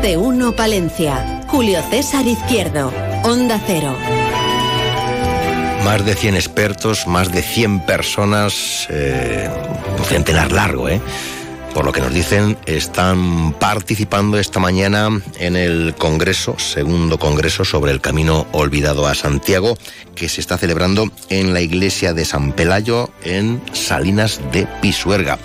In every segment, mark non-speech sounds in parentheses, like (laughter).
De uno Palencia. Julio César Izquierdo. Onda Cero. Más de 100 expertos, más de 100 personas, eh, un centenar largo, ¿eh? Por lo que nos dicen, están participando esta mañana en el Congreso, segundo Congreso sobre el Camino Olvidado a Santiago, que se está celebrando en la iglesia de San Pelayo, en Salinas de Pisuerga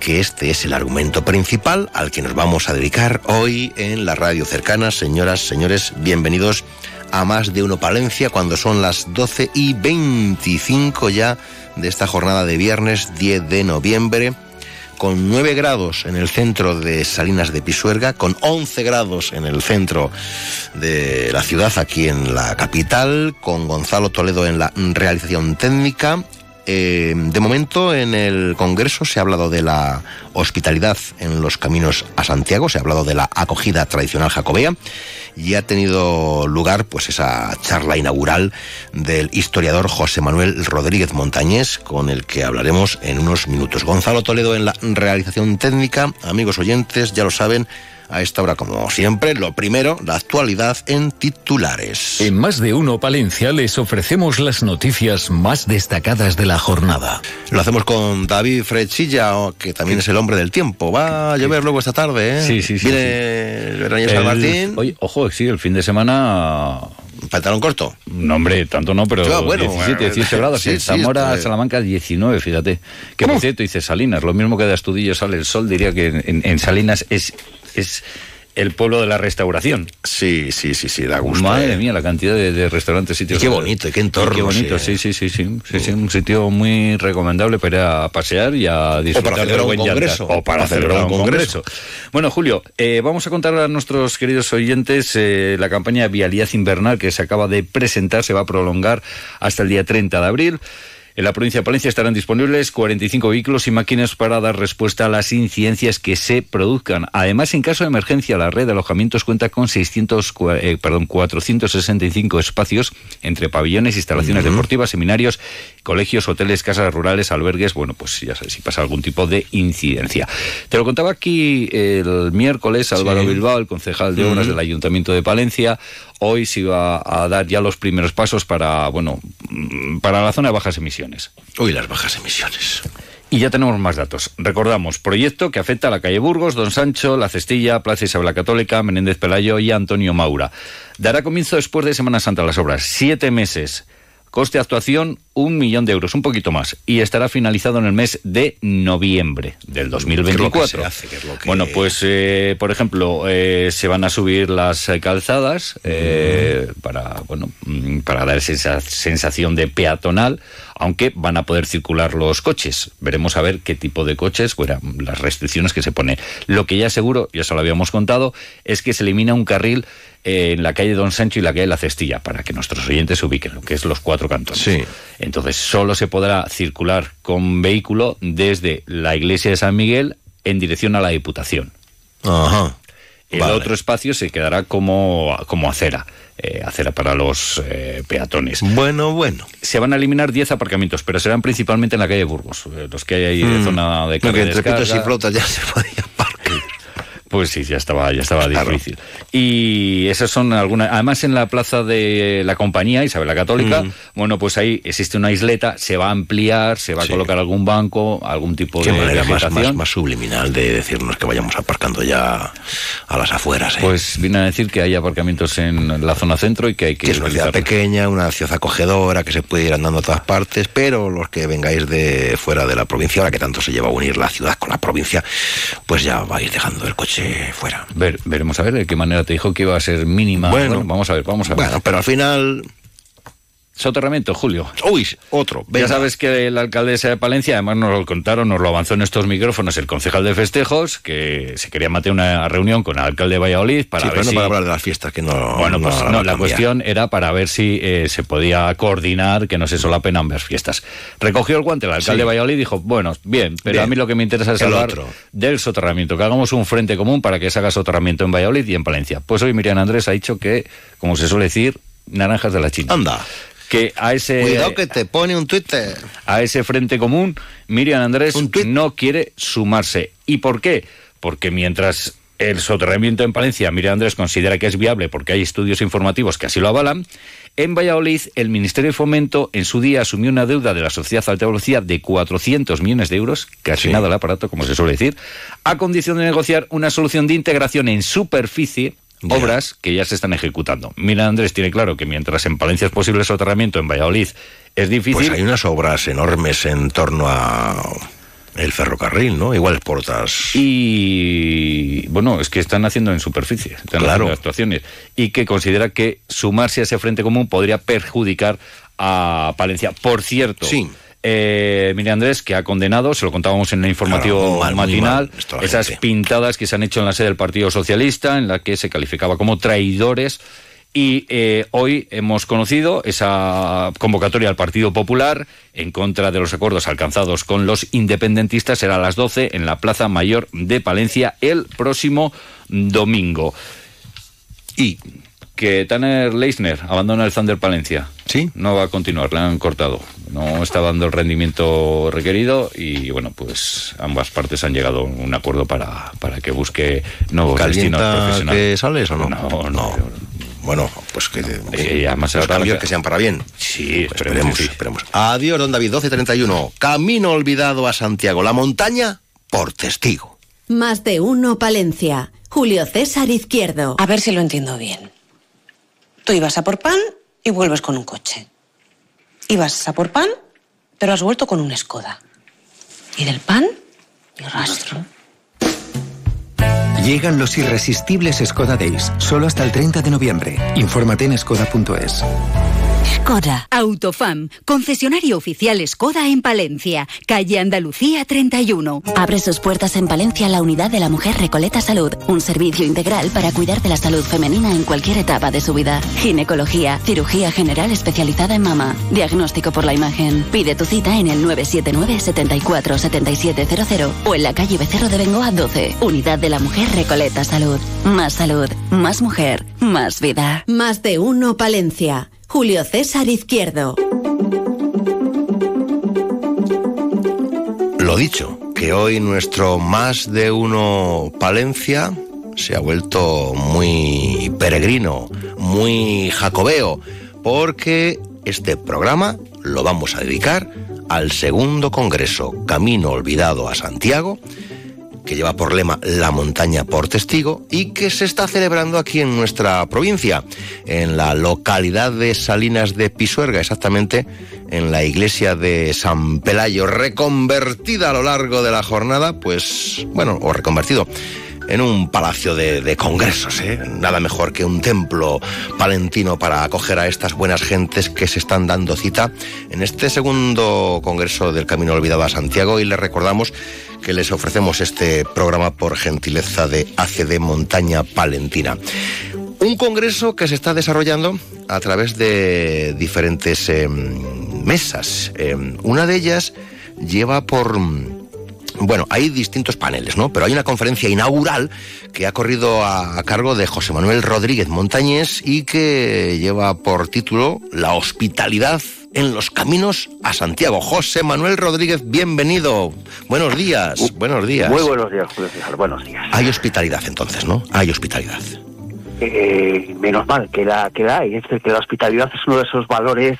que este es el argumento principal al que nos vamos a dedicar hoy en la radio cercana. Señoras, señores, bienvenidos a más de uno Palencia cuando son las 12 y 25 ya de esta jornada de viernes 10 de noviembre con 9 grados en el centro de Salinas de Pisuerga, con 11 grados en el centro de la ciudad, aquí en la capital, con Gonzalo Toledo en la realización técnica, eh, de momento en el Congreso se ha hablado de la hospitalidad en los caminos a Santiago, se ha hablado de la acogida tradicional jacobea y ha tenido lugar pues esa charla inaugural del historiador José Manuel Rodríguez Montañés con el que hablaremos en unos minutos. Gonzalo Toledo en la realización técnica, amigos oyentes, ya lo saben, a esta hora, como siempre, lo primero, la actualidad en titulares. En más de uno Palencia les ofrecemos las noticias más destacadas de la jornada. Lo hacemos con David Frechilla, que también es el hombre del tiempo. Va a llover luego esta tarde, ¿eh? Sí, sí, sí. Viene San Martín. Oye, ojo, sí, el fin de semana pantalón corto. No, hombre, tanto no, pero 17, 18 grados. Sí, Zamora, Salamanca, 19, fíjate. Que por cierto, dice Salinas, lo mismo que de Astudillo sale el sol, diría que en Salinas es es el pueblo de la restauración. Sí, sí, sí, sí, da gusto. Madre eh. mía, la cantidad de, restaurantes, sitios. qué bonito, qué entorno. qué bonito, sí, sí, sí, sí, sí, un sitio muy recomendable para ir a pasear y a disfrutar celebrar un congreso. O para, celebrar un congreso. Bueno, Julio, eh, vamos a contar a nuestros queridos oyentes eh, la campaña Vialidad Invernal que se acaba de presentar, se va a prolongar hasta el día 30 de abril. En la provincia de Palencia estarán disponibles 45 vehículos y máquinas para dar respuesta a las incidencias que se produzcan. Además, en caso de emergencia, la red de alojamientos cuenta con 600, eh, perdón, 465 espacios entre pabellones, instalaciones deportivas, seminarios, colegios, hoteles, casas rurales, albergues. Bueno, pues ya sabes si pasa algún tipo de incidencia. Te lo contaba aquí el miércoles Álvaro Bilbao, el concejal de obras del Ayuntamiento de Palencia. Hoy se iba a dar ya los primeros pasos para, bueno, para la zona de bajas emisiones. Uy, las bajas emisiones. Y ya tenemos más datos. Recordamos, proyecto que afecta a la calle Burgos, Don Sancho, La Cestilla, Plaza Isabel Católica, Menéndez Pelayo y Antonio Maura. Dará comienzo después de Semana Santa las obras. Siete meses. Coste de actuación, un millón de euros, un poquito más. Y estará finalizado en el mes de noviembre del 2024. Bueno, pues, eh, por ejemplo, eh, se van a subir las calzadas eh, para, bueno, mm, para dar esa sensación de peatonal, aunque van a poder circular los coches. Veremos a ver qué tipo de coches, bueno, las restricciones que se pone. Lo que ya seguro, ya se lo habíamos contado, es que se elimina un carril en la calle Don Sancho y la calle La Cestilla, para que nuestros oyentes se ubiquen, lo que es los cuatro cantones. Sí. Entonces, solo se podrá circular con vehículo desde la iglesia de San Miguel en dirección a la Diputación. Ajá. El otro espacio se quedará como, como acera. Eh, acera para los eh, peatones. Bueno, bueno. Se van a eliminar 10 aparcamientos, pero serán principalmente en la calle Burgos, eh, los que hay ahí de mm. zona de carga. entre pitos y flotas ya se podía pues sí, ya estaba, ya estaba difícil. Y esas son algunas. Además, en la plaza de la compañía, Isabel la Católica, mm. bueno, pues ahí existe una isleta, se va a ampliar, se va a colocar algún banco, algún tipo Qué de. manera más, más, subliminal de decirnos que vayamos aparcando ya a las afueras. ¿eh? Pues viene a decir que hay aparcamientos en la zona centro y que hay que. que es una ciudad pequeña, una ciudad acogedora, que se puede ir andando a todas partes, pero los que vengáis de fuera de la provincia, ahora que tanto se lleva a unir la ciudad con la provincia, pues ya vais dejando el coche fuera. Ver, veremos a ver de qué manera te dijo que iba a ser mínima. Bueno, vamos a ver, vamos a ver. Bueno, pero al final Soterramiento, Julio. Uy, otro. Ya sabes que la alcaldesa de Palencia, además nos lo contaron, nos lo avanzó en estos micrófonos el concejal de festejos, que se quería mantener una reunión con el alcalde de Valladolid para ver no si... para hablar de las fiestas, que no... Bueno, pues no, la cuestión era para ver si eh, se podía coordinar, que no se solapen ambas fiestas. Recogió el guante el alcalde de Valladolid y dijo, bueno, bien, pero a mí lo que me interesa es hablar del soterramiento, que hagamos un frente común para que se haga soterramiento en Valladolid y en Palencia. Pues hoy Miriam Andrés ha dicho que, como se suele decir, naranjas de la China. Anda que a ese cuidado que te pone un Twitter. a ese frente común Miriam Andrés no quiere sumarse. Y por qué porque mientras el soterramiento en Palencia Miriam Andrés considera que es viable porque hay estudios informativos que así lo avalan en Valladolid, el Ministerio de Fomento en su día asumió una deuda de la Sociedad Alta Velocidad de 400 millones de euros, casi nada el aparato, como se suele decir, a condición de negociar una solución de integración en superficie obras que ya se están ejecutando. Mira, Andrés tiene claro que mientras en Palencia es posible el soterramiento, en Valladolid es difícil. Pues hay unas obras enormes en torno a el ferrocarril, ¿no? Igual portas. Y bueno, es que están haciendo en superficie, están claro. actuaciones. Y que considera que sumarse a ese frente común podría perjudicar a Palencia. Por cierto, sí eh, Miriam Andrés, que ha condenado, se lo contábamos en el informativo matinal, esas pintadas que se han hecho en la sede del Partido Socialista, en la que se calificaba como traidores. Y eh, hoy hemos conocido esa convocatoria al Partido Popular en contra de los acuerdos alcanzados con los independentistas. Será a las 12 en la Plaza Mayor de Palencia el próximo domingo. Y que Tanner Leisner abandona el Thunder Palencia. Sí. No va a continuar, le han cortado. No está dando el rendimiento requerido y bueno, pues ambas partes han llegado a un acuerdo para, para que busque nuevos destinos profesionales. que sales o no? No, no. Bueno, pues que eh, además los cambios que sean para bien. Sí, esperemos, esperemos. Adiós, don David, 12.31. Camino olvidado a Santiago. La montaña por testigo. Más de uno, Palencia. Julio César Izquierdo. A ver si lo entiendo bien. Tú ibas a por pan y vuelves con un coche. Ibas a por pan, pero has vuelto con un Skoda. Y del pan, ni rastro. Llegan los irresistibles Skoda Days, solo hasta el 30 de noviembre. Infórmate en skoda.es. Skoda. Autofam, concesionario oficial Skoda en Palencia, calle Andalucía 31. Abre sus puertas en Palencia la unidad de la mujer Recoleta Salud, un servicio integral para cuidar de la salud femenina en cualquier etapa de su vida. Ginecología, cirugía general especializada en mama, diagnóstico por la imagen. Pide tu cita en el 979 74 7700 o en la calle Becerro de Bengoa 12. Unidad de la mujer Recoleta Salud. Más salud, más mujer, más vida. Más de uno Palencia. Julio César Izquierdo. Lo dicho, que hoy nuestro más de uno Palencia se ha vuelto muy peregrino, muy jacobeo, porque este programa lo vamos a dedicar al segundo Congreso Camino Olvidado a Santiago, que lleva por lema La montaña por testigo y que se está celebrando aquí en nuestra provincia, en la localidad de Salinas de Pisuerga, exactamente en la iglesia de San Pelayo, reconvertida a lo largo de la jornada, pues bueno, o reconvertido en un palacio de, congresos. ¿eh? Nada mejor que un templo palentino para acoger a estas buenas gentes que se están dando cita en este segundo congreso del Camino Olvidado a Santiago y les recordamos que les ofrecemos este programa por gentileza de ACD Montaña Palentina. Un congreso que se está desarrollando a través de diferentes em, mesas. Em, una de ellas lleva por... Bueno, hay distintos paneles, ¿no? Pero hay una conferencia inaugural que ha corrido a, cargo de José Manuel Rodríguez Montañés y que lleva por título La hospitalidad en los caminos a Santiago. José Manuel Rodríguez, bienvenido. Buenos días, uh, buenos días. Muy buenos días, Julio César, buenos días. Hay hospitalidad entonces, ¿no? Hay hospitalidad. Eh, menos mal que la, que la hay. Es que la hospitalidad es uno de esos valores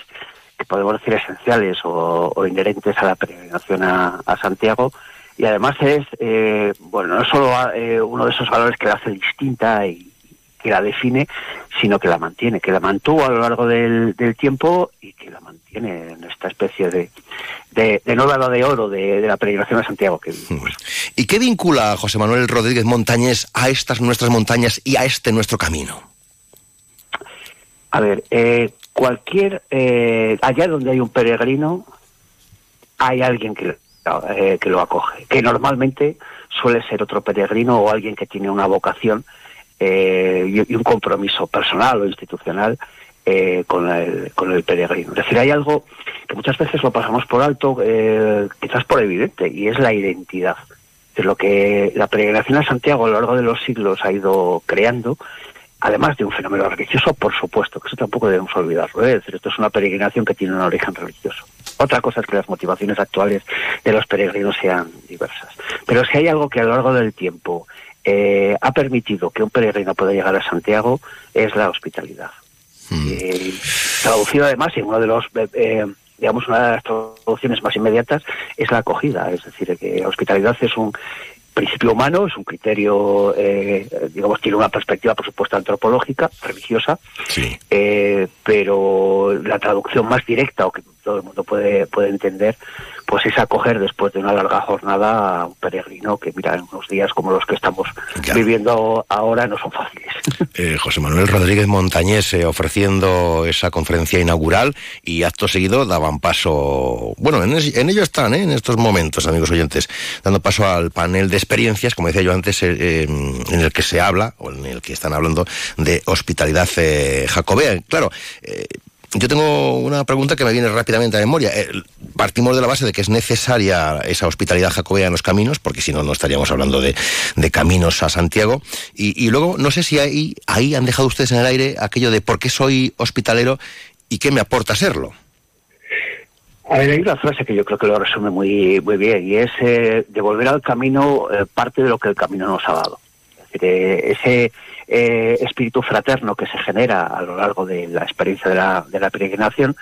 que podemos decir esenciales o, inherentes a la peregrinación a, Santiago. Y además es, eh, bueno, no solo eh, uno de esos valores que la hace distinta y, que la define, sino que la mantiene, que la mantuvo a lo largo del, tiempo y que la mantiene en esta especie de, de, de de oro de, la peregrinación a Santiago que ¿Y qué vincula José Manuel Rodríguez Montañés a estas nuestras montañas y a este nuestro camino? A ver, eh, cualquier, eh, allá donde hay un peregrino, hay alguien que, eh, que lo acoge, que normalmente suele ser otro peregrino o alguien que tiene una vocación eh, y, un compromiso personal o institucional eh, con, el, con el peregrino. Es decir, hay algo que muchas veces lo pasamos por alto, eh, quizás por evidente, y es la identidad. De lo que la peregrinación a Santiago a lo largo de los siglos ha ido creando, además de un fenómeno religioso, por supuesto, que eso tampoco debemos olvidarlo. Es decir, esto es una peregrinación que tiene un origen religioso. Otra cosa es que las motivaciones actuales de los peregrinos sean diversas. Pero si hay algo que a lo largo del tiempo eh, ha permitido que un peregrino pueda llegar a Santiago, es la hospitalidad. Eh, traducido además en uno de los eh, digamos una de las traducciones más inmediatas es la acogida es decir que hospitalidad es un principio humano, es un criterio, eh, digamos, tiene una perspectiva, por supuesto, antropológica, religiosa, eh, pero la traducción más directa o que todo el mundo puede, puede entender, pues es acoger después de una larga jornada a un peregrino que, mira, en unos días como los que estamos viviendo ahora no son fáciles. (laughs) Eh, José Manuel Rodríguez Montañés ofreciendo esa conferencia inaugural y acto seguido daban paso, bueno, en, ello están, ¿eh? en estos momentos, amigos oyentes, dando paso al panel de experiencias, como decía yo antes, en el que se habla, o en el que están hablando de hospitalidad jacobea. Claro, yo tengo una pregunta que me viene rápidamente a memoria. Eh, partimos de la base de que es necesaria esa hospitalidad jacobea en los caminos, porque si no, no estaríamos hablando de, caminos a Santiago. Y, luego, no sé si ahí, ahí han dejado ustedes en el aire aquello de por qué soy hospitalero y qué me aporta serlo. Hay una frase que yo creo que lo resume muy, muy bien, y es eh, devolver al camino eh, parte de lo que el camino nos ha dado. Es decir, ese eh, espíritu fraterno que se genera a lo largo de la experiencia de la, de la peregrinación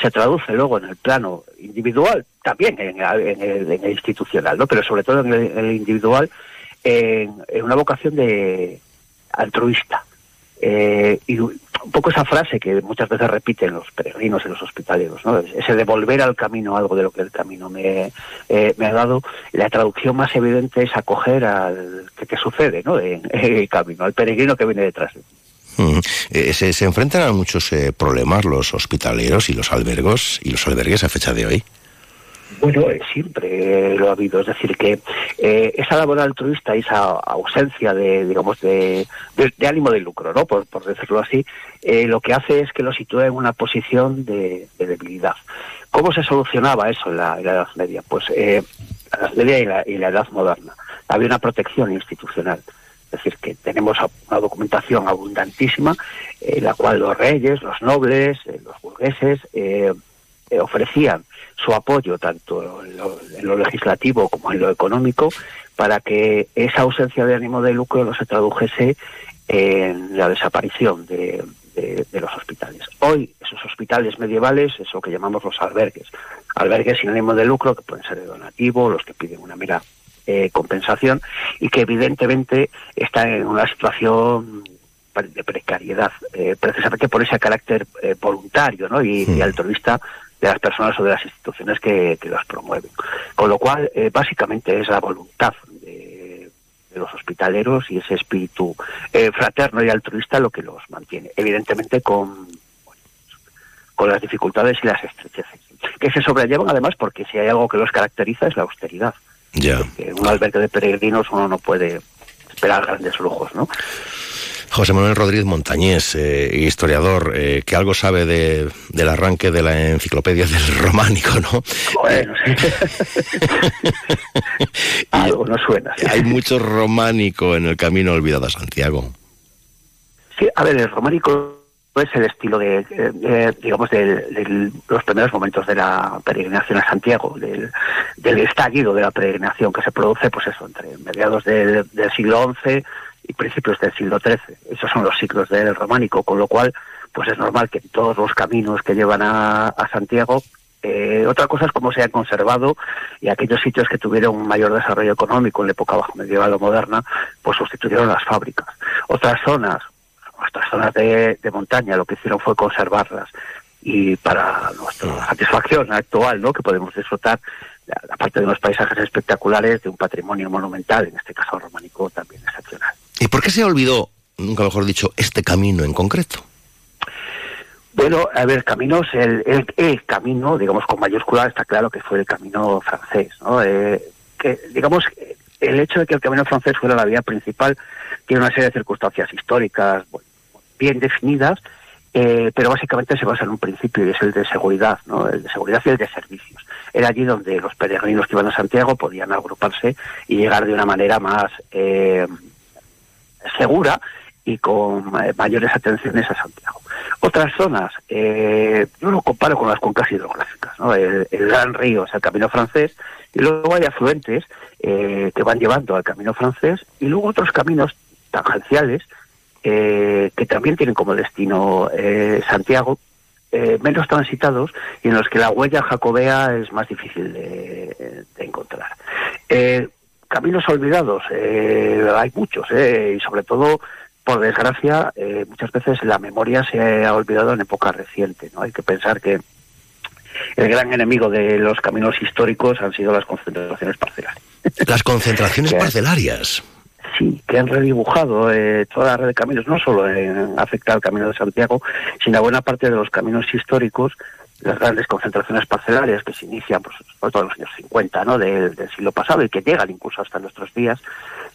se traduce luego en el plano individual, también en, el, institucional, ¿no? pero sobre todo en el, individual, en, una vocación de altruista. Eh, y un poco esa frase que muchas veces repiten los peregrinos y los hospitaleros, ¿no? ese devolver al camino algo de lo que el camino me, eh, ha dado, la traducción más evidente es acoger al que, sucede ¿no? en, el camino, al peregrino que viene detrás eh, se, se, enfrentan a muchos problemas los hospitaleros y los albergos y los albergues a fecha de hoy. Bueno, eh, siempre lo ha habido. Es decir, que eh, esa labor altruista y esa ausencia de, digamos, de, ánimo de lucro, ¿no? Por, decirlo así, eh, lo que hace es que lo sitúe en una posición de, debilidad. ¿Cómo se solucionaba eso en la, Edad Media? Pues en la Edad Media y la, Edad Moderna. Había una protección institucional. Es decir, que tenemos una documentación abundantísima en la cual los reyes, los nobles, los burgueses ofrecían su apoyo tanto en lo, legislativo como en lo económico para que esa ausencia de ánimo de lucro no se tradujese en la desaparición de, los hospitales. Hoy esos hospitales medievales es lo que llamamos los albergues. Albergues sin ánimo de lucro que pueden ser de donativo, los que piden una mera eh, compensación y que evidentemente están en una situación de precariedad, eh, precisamente por ese carácter eh, voluntario ¿no? y, y altruista de las personas o de las instituciones que, que las promueven. Con lo cual, eh, básicamente es la voluntad de, los hospitaleros y ese espíritu eh, fraterno y altruista lo que los mantiene. Evidentemente con, con las dificultades y las estrecheces. Que se sobrellevan además porque si hay algo que los caracteriza es la austeridad. Ya. En un albergue de peregrinos uno no puede esperar grandes lujos, ¿no? José Manuel Rodríguez Montañés, eh, historiador, eh, que algo sabe de, del arranque de la enciclopedia del (laughs) románico, ¿no? Bueno, (laughs) (laughs) algo no suena. Hay mucho románico en el camino olvidado a Santiago. Sí, a ver, el románico es el estilo de, digamos, de, los primeros momentos de la peregrinación a Santiago, del, del, estallido de la peregrinación que se produce, pues eso, entre mediados del, del siglo XI y principios del siglo XIII. Esos son los siglos del románico, con lo cual, pues es normal que todos los caminos que llevan a, Santiago eh, otra cosa es cómo se han conservado y aquellos sitios que tuvieron un mayor desarrollo económico en la época bajo medieval o moderna, pues sustituyeron las fábricas. Otras zonas, otras zonas de, montaña, lo que hicieron fue conservarlas. Y para nuestra satisfacción actual, ¿no? que podemos disfrutar, aparte de unos paisajes espectaculares, de un patrimonio monumental, en este caso románico, también excepcional. ¿Y por qué se olvidó, nunca mejor dicho, este camino en concreto? Bueno, a ver, caminos, el, el, camino, digamos con mayúscula, está claro que fue el camino francés, ¿no? Eh, que, digamos, el hecho de que el camino francés fuera la vía principal tiene una serie de circunstancias históricas bien definidas, eh, pero básicamente se basa en un principio y es el de seguridad, ¿no? El de seguridad y el de servicios. Era allí donde los peregrinos que iban a Santiago podían agruparse y llegar de una manera más eh, segura y con eh, mayores atenciones a Santiago. Otras zonas, eh, yo lo comparo con las cuencas hidrográficas, ¿no? el, Gran Río es el camino francés, y luego hay afluentes eh, que van llevando al camino francés, y luego otros caminos tangenciales que también tienen como destino Santiago, menos transitados y en los que la huella jacobea es más difícil de encontrar. Caminos olvidados, hay muchos, y sobre todo por desgracia, eh, muchas veces la memoria se ha olvidado en época reciente. ¿no? Hay que pensar que el gran enemigo de los caminos históricos han sido las concentraciones parcelarias. Las concentraciones (laughs) parcelarias. Sí, que han redibujado eh, toda la red de caminos, no solo en afectar al Camino de Santiago, sino a buena parte de los caminos históricos, las grandes concentraciones parcelarias que se inician, pues, sobre todo en los años 50 ¿no? del, siglo pasado y que llegan incluso hasta nuestros días,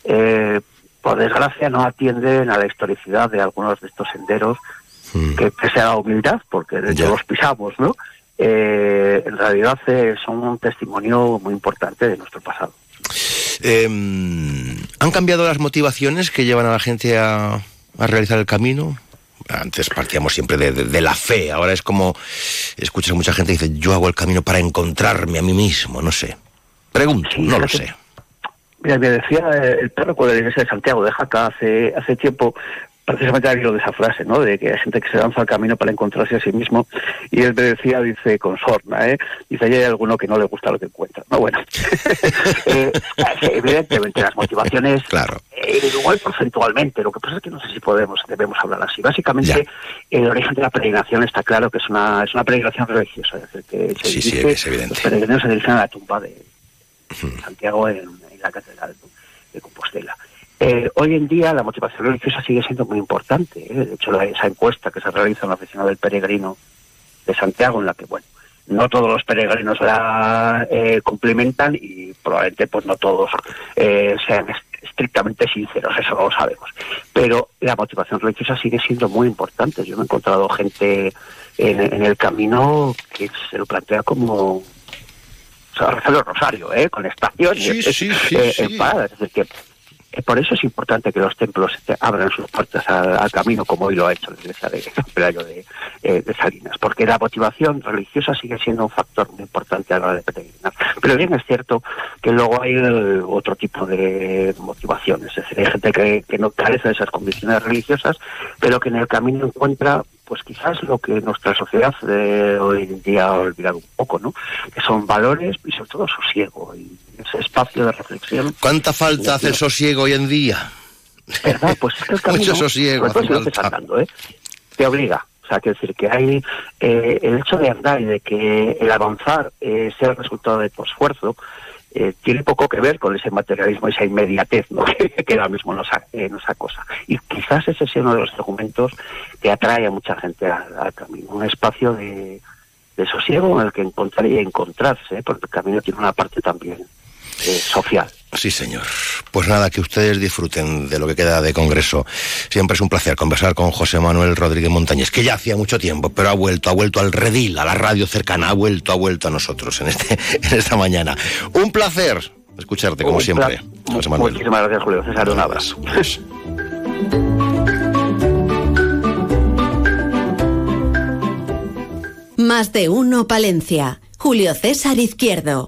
eh, por desgracia no atienden a la historicidad de algunos de estos senderos hmm. que pese a la humildad, porque de hecho los pisamos, ¿no? Eh, en realidad eh, son un testimonio muy importante de nuestro pasado. Em, ¿Han cambiado las motivaciones que llevan a la gente a, realizar el camino? Antes partíamos siempre de, la fe, ahora es como, escuchas a mucha gente que dice, yo hago el camino para encontrarme a mí mismo, no sé. Pregunto, no lo sé. Mira, me decía eh, el párroco de la iglesia de Santiago de Jaca hace, hace tiempo, precisamente hablado de esa frase, ¿no? De que hay gente que se lanza al camino para encontrarse a sí mismo. Y él me decía, dice, con sorna, ¿eh? Dice, hay alguno que no le gusta lo que encuentra. No, bueno. (laughs) Eh, evidentemente, las motivaciones. Claro. Eh, igual porcentualmente. Lo que pasa es que no sé si podemos, debemos hablar así. Básicamente, el origen de la peregrinación está claro que es una, es una peregrinación religiosa. Es decir, que se sí, sí, es evidente. Los peregrinos se dirigen a la tumba de Santiago en la Catedral de Compostela. Eh, hoy en día la motivación religiosa sigue siendo muy importante. ¿eh? De hecho, esa encuesta que se realiza en la oficina del peregrino de Santiago, en la que, bueno, no todos los peregrinos la eh, complementan y probablemente pues no todos sean estrictamente sinceros, eso lo sabemos. Pero la motivación religiosa sigue siendo muy importante. Yo me he encontrado gente en el camino que se lo plantea como rezar el rosario, ¿eh? Con estación sí, sí, sí, eh, Es decir, que eh, por eso es importante que los templos abran sus puertas al, camino, como hoy lo ha hecho la iglesia (laughs) de, eh, de, Salinas, porque la motivación religiosa sigue siendo un factor muy importante a la hora de peregrinar. Pero bien es cierto que luego hay otro tipo de motivaciones, es decir, hay gente que, que no carece de esas condiciones religiosas, pero que en el camino encuentra pues quizás lo que nuestra sociedad de hoy en día ha olvidado un poco, ¿no? Que son valores y sobre todo sosiego y ese espacio de reflexión. ¿Cuánta falta hace el sosiego hoy en día? ¿Verdad? Pues es que el (laughs) camino, Mucho sosiego. Pues ¿eh? Te obliga. O sea, quiero decir que hay eh, el hecho de andar y de que el avanzar eh, sea el resultado de tu esfuerzo, eh, tiene poco que ver con ese materialismo, esa inmediatez ¿no? (laughs) que ahora mismo nos, eh, nos acosa. Y quizás ese sea uno de los argumentos que atrae a mucha gente al, camino, un espacio de, sosiego en el que encontrar y encontrarse, porque el camino tiene una parte también eh, social. Sí, señor. Pues nada, que ustedes disfruten de lo que queda de Congreso. Siempre es un placer conversar con José Manuel Rodríguez Montañez, que ya hacía mucho tiempo, pero ha vuelto, ha vuelto al redil, a la radio cercana, ha vuelto, ha vuelto a nosotros en, este, (laughs) en esta mañana. Un placer escucharte, como siempre, José Manuel. Muchísimas gracias, Julio César. Un abrazo. Más de uno, Palencia. Julio César Izquierdo.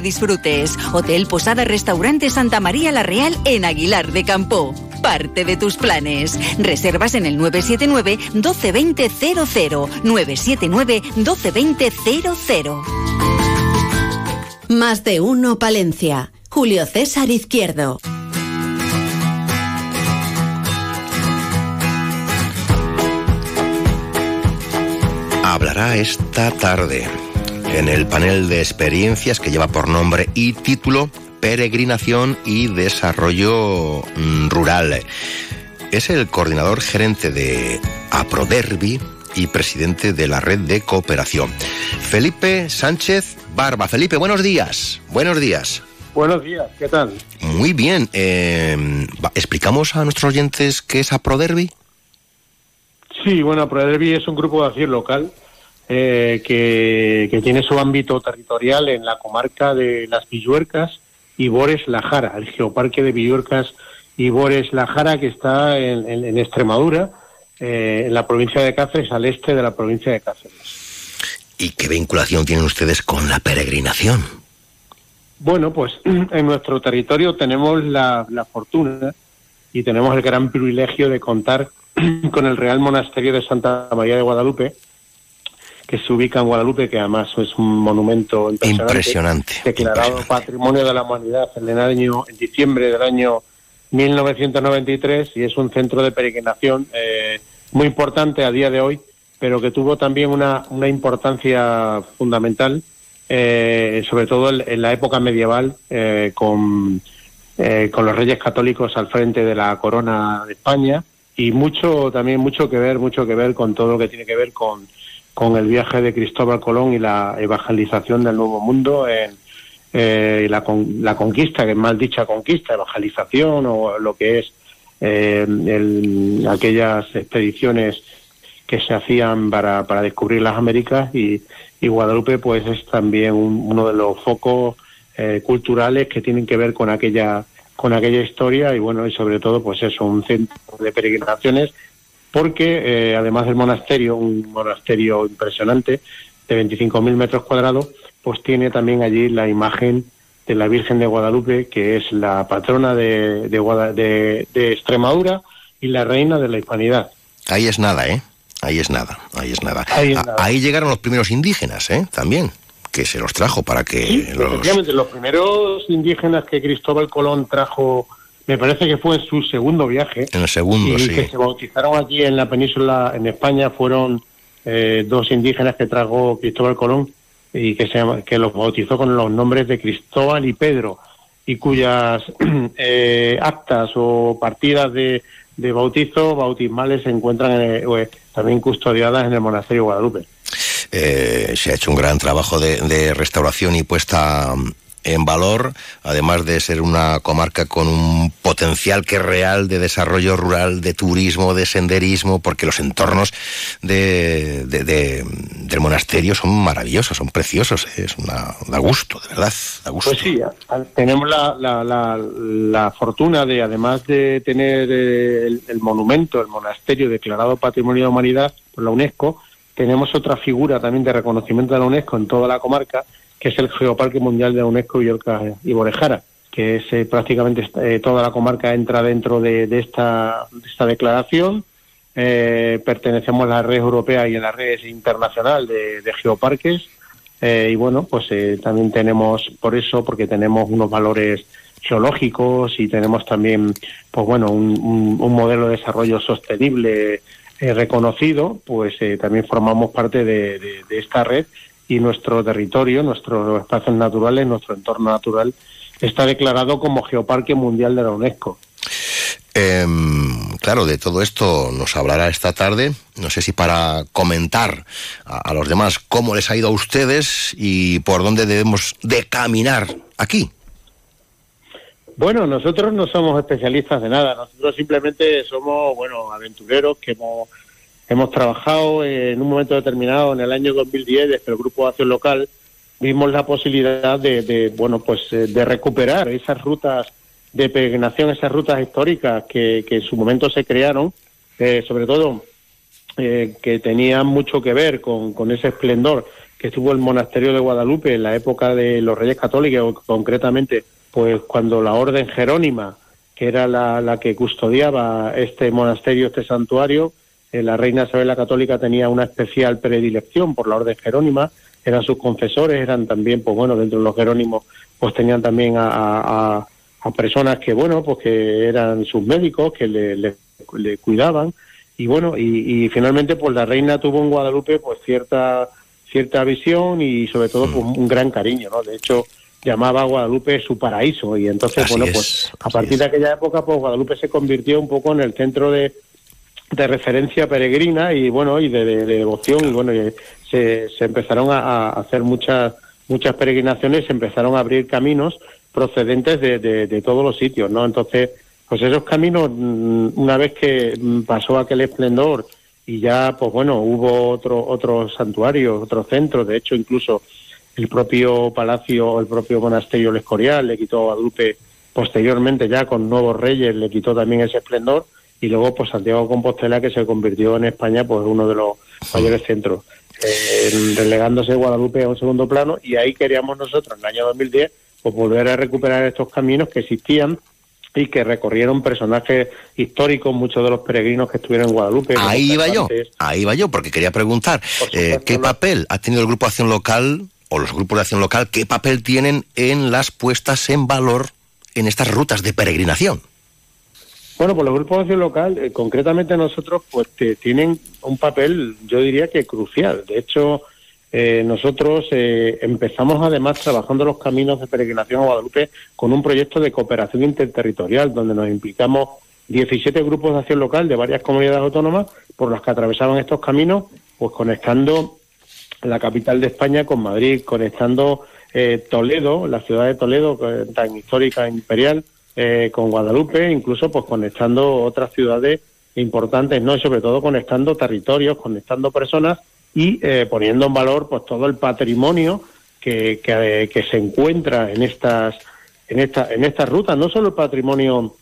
disfrutes. Hotel Posada Restaurante Santa María La Real en Aguilar de Campo. Parte de tus planes. Reservas en el 979 1220 00 979 1220 00. Más de uno Palencia. Julio César Izquierdo. Hablará esta tarde en el panel de experiencias que lleva por nombre y título Peregrinación y Desarrollo mm, Rural. Es el coordinador gerente de Aproderbi y presidente de la red de cooperación. Felipe Sánchez Barba. Felipe, buenos días. Buenos días. Buenos días, ¿qué tal? Muy bien. Eh, ¿Explicamos a nuestros oyentes qué es Aproderbi? Sí, bueno, Aproderbi es un grupo de acción local eh, que, tiene su ámbito territorial en la comarca de las Villuercas y Bores La Jara, el geoparque de Villuercas y Bores La Jara que está en, Extremadura, eh, en la provincia de Cáceres, al este de la provincia de Cáceres. ¿Y qué vinculación tienen ustedes con la peregrinación? Bueno, pues (clears throat) en nuestro territorio tenemos la, la fortuna y tenemos el gran privilegio de contar (clears throat) con el Real Monasterio de Santa María de Guadalupe, que se ubica en Guadalupe, que además es un monumento impresionante, declarado Patrimonio de la Humanidad en el año en diciembre del año 1993 y es un centro de peregrinación eh, muy importante a día de hoy, pero que tuvo también una, una importancia fundamental, eh, sobre todo en, la época medieval, eh, con, con los reyes católicos al frente de la corona de España y mucho también mucho que ver, mucho que ver con todo lo que tiene que ver con con el viaje de Cristóbal Colón y la evangelización del Nuevo Mundo en eh, la, la, conquista, que es mal dicha conquista, evangelización o lo que es eh, aquellas expediciones que se hacían para, para descubrir las Américas y, Guadalupe pues es también uno de los focos eh, culturales que tienen que ver con aquella con aquella historia y bueno y sobre todo pues es un centro de peregrinaciones porque eh, además del monasterio, un monasterio impresionante de 25.000 metros cuadrados, pues tiene también allí la imagen de la Virgen de Guadalupe, que es la patrona de, de, Extremadura y la reina de la hispanidad. Ahí es nada, ¿eh? Ahí es nada, ahí es nada. Ahí, ahí llegaron los primeros indígenas, ¿eh? También, que se los trajo para que... los... los primeros indígenas que Cristóbal Colón trajo me parece que fue en su segundo viaje. En el segundo, y que se bautizaron aquí en la península, en España, fueron eh, dos indígenas que trajo Cristóbal Colón y que, se que los bautizó con los nombres de Cristóbal y Pedro y cuyas (clears throat) eh, actas o partidas de, de, bautizo bautismales se encuentran eh, también custodiadas en el monasterio Guadalupe. se ha hecho un gran trabajo de, de restauración y puesta en valor, además de ser una comarca con un potencial que es real de desarrollo rural, de turismo, de senderismo, porque los entornos de, del monasterio son maravillosos, son preciosos, ¿eh? es una, da gusto, de verdad. Pues sí, tenemos la, la, la, fortuna de, además de tener eh, el, el monumento, el monasterio declarado Patrimonio de la Humanidad por la UNESCO, tenemos otra figura también de reconocimiento de la UNESCO en toda la comarca, que es el Geoparque Mundial de la UNESCO Villorca y Borejara, que es eh, prácticamente eh, toda la comarca entra dentro de, esta, esta declaración. Eh, pertenecemos a la red europea y a la red internacional de, geoparques. y bueno, pues también tenemos, por eso, porque tenemos unos valores geológicos y tenemos también, pues bueno, un, modelo de desarrollo sostenible reconocido, pues también formamos parte de, esta red y nuestro territorio, nuestros espacios naturales, nuestro entorno natural está declarado como Geoparque Mundial de la UNESCO. Em, claro, de todo esto nos hablará esta tarde. No sé si para comentar a, los demás cómo les ha ido a ustedes y por dónde debemos de caminar aquí? Bueno, nosotros no somos especialistas de nada, nosotros simplemente somos, bueno, aventureros que hemos, hemos trabajado en un momento determinado, en el año 2010, desde el Grupo de Acción Local, vimos la posibilidad de, bueno, pues eh, de recuperar esas rutas de peregrinación, esas rutas históricas que, en su momento se crearon, eh, sobre todo eh, que tenían mucho que ver con, ese esplendor que tuvo el monasterio de Guadalupe en la época de los Reyes Católicos, concretamente pues cuando la orden jerónima, que era la, que custodiaba este monasterio, este santuario, la reina Isabel la Católica tenía una especial predilección por la orden jerónima, eran sus confesores, eran también, pues bueno, dentro de los jerónimos, pues tenían también a, personas que, bueno, pues que eran sus médicos, que le, cuidaban, y bueno, y, finalmente, pues la reina tuvo en Guadalupe, pues cierta cierta visión y sobre todo pues, un gran cariño, ¿no? De hecho, llamaba a Guadalupe su paraíso. Y entonces, bueno, pues a partir de aquella época, pues Guadalupe se convirtió un poco en el centro de, de referencia peregrina y bueno, y de, devoción y bueno, se, se empezaron a, hacer muchas muchas peregrinaciones, se empezaron a abrir caminos procedentes de, de, todos los sitios, ¿no? Entonces, pues esos caminos, mm, una vez que mm, pasó aquel esplendor y ya, pues bueno, hubo otro, otros santuarios, otros centros, de hecho incluso el propio palacio, el propio monasterio El Escorial le quitó a Guadalupe posteriormente ya con nuevos reyes, le quitó también ese esplendor y luego pues Santiago de Compostela que se convirtió en España pues uno de los mayores centros, eh, relegándose Guadalupe a un segundo plano y ahí queríamos nosotros en el año 2010 pues volver a recuperar estos caminos que existían y que recorrieron personajes históricos, muchos de los peregrinos que estuvieron en Guadalupe. Ahí iba yo, ahí iba yo, porque quería preguntar, eh, ¿qué papel ha tenido el Grupo Acción Local o los grupos de acción local, qué papel tienen en las puestas en valor en estas rutas de peregrinación? Bueno, pues los grupos de acción local, eh, concretamente nosotros, pues tienen un papel, yo diría que crucial. De hecho, eh, nosotros eh, empezamos además trabajando los caminos de peregrinación a Guadalupe con un proyecto de cooperación interterritorial, donde nos implicamos 17 grupos de acción local de varias comunidades autónomas por las que atravesaban estos caminos, pues conectando la capital de España con Madrid, conectando eh, Toledo, la ciudad de Toledo, tan histórica e imperial, eh, con Guadalupe, incluso pues conectando otras ciudades importantes, no, y sobre todo conectando territorios, conectando personas y eh, poniendo en valor pues todo el patrimonio que, que, se encuentra en estas en esta en estas rutas, no solo el patrimonio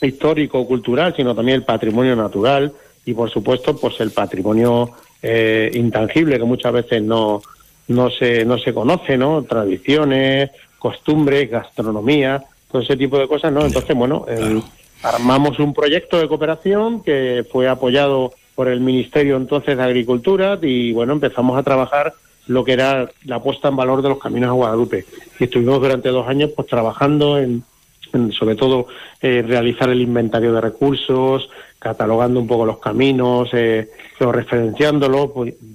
histórico cultural, sino también el patrimonio natural y por supuesto pues el patrimonio eh, intangible que muchas veces no, no, se, no se conoce, ¿no? Tradiciones, costumbres, gastronomía, todo ese tipo de cosas, ¿no? Entonces, bueno, armamos un proyecto de cooperación que fue apoyado por el Ministerio entonces de Agricultura y, bueno, empezamos a trabajar lo que era la puesta en valor de los caminos a Guadalupe. Y estuvimos durante dos años pues trabajando en, sobre todo eh, realizar el inventario de recursos, catalogando un poco los caminos, eh, referenciándolos,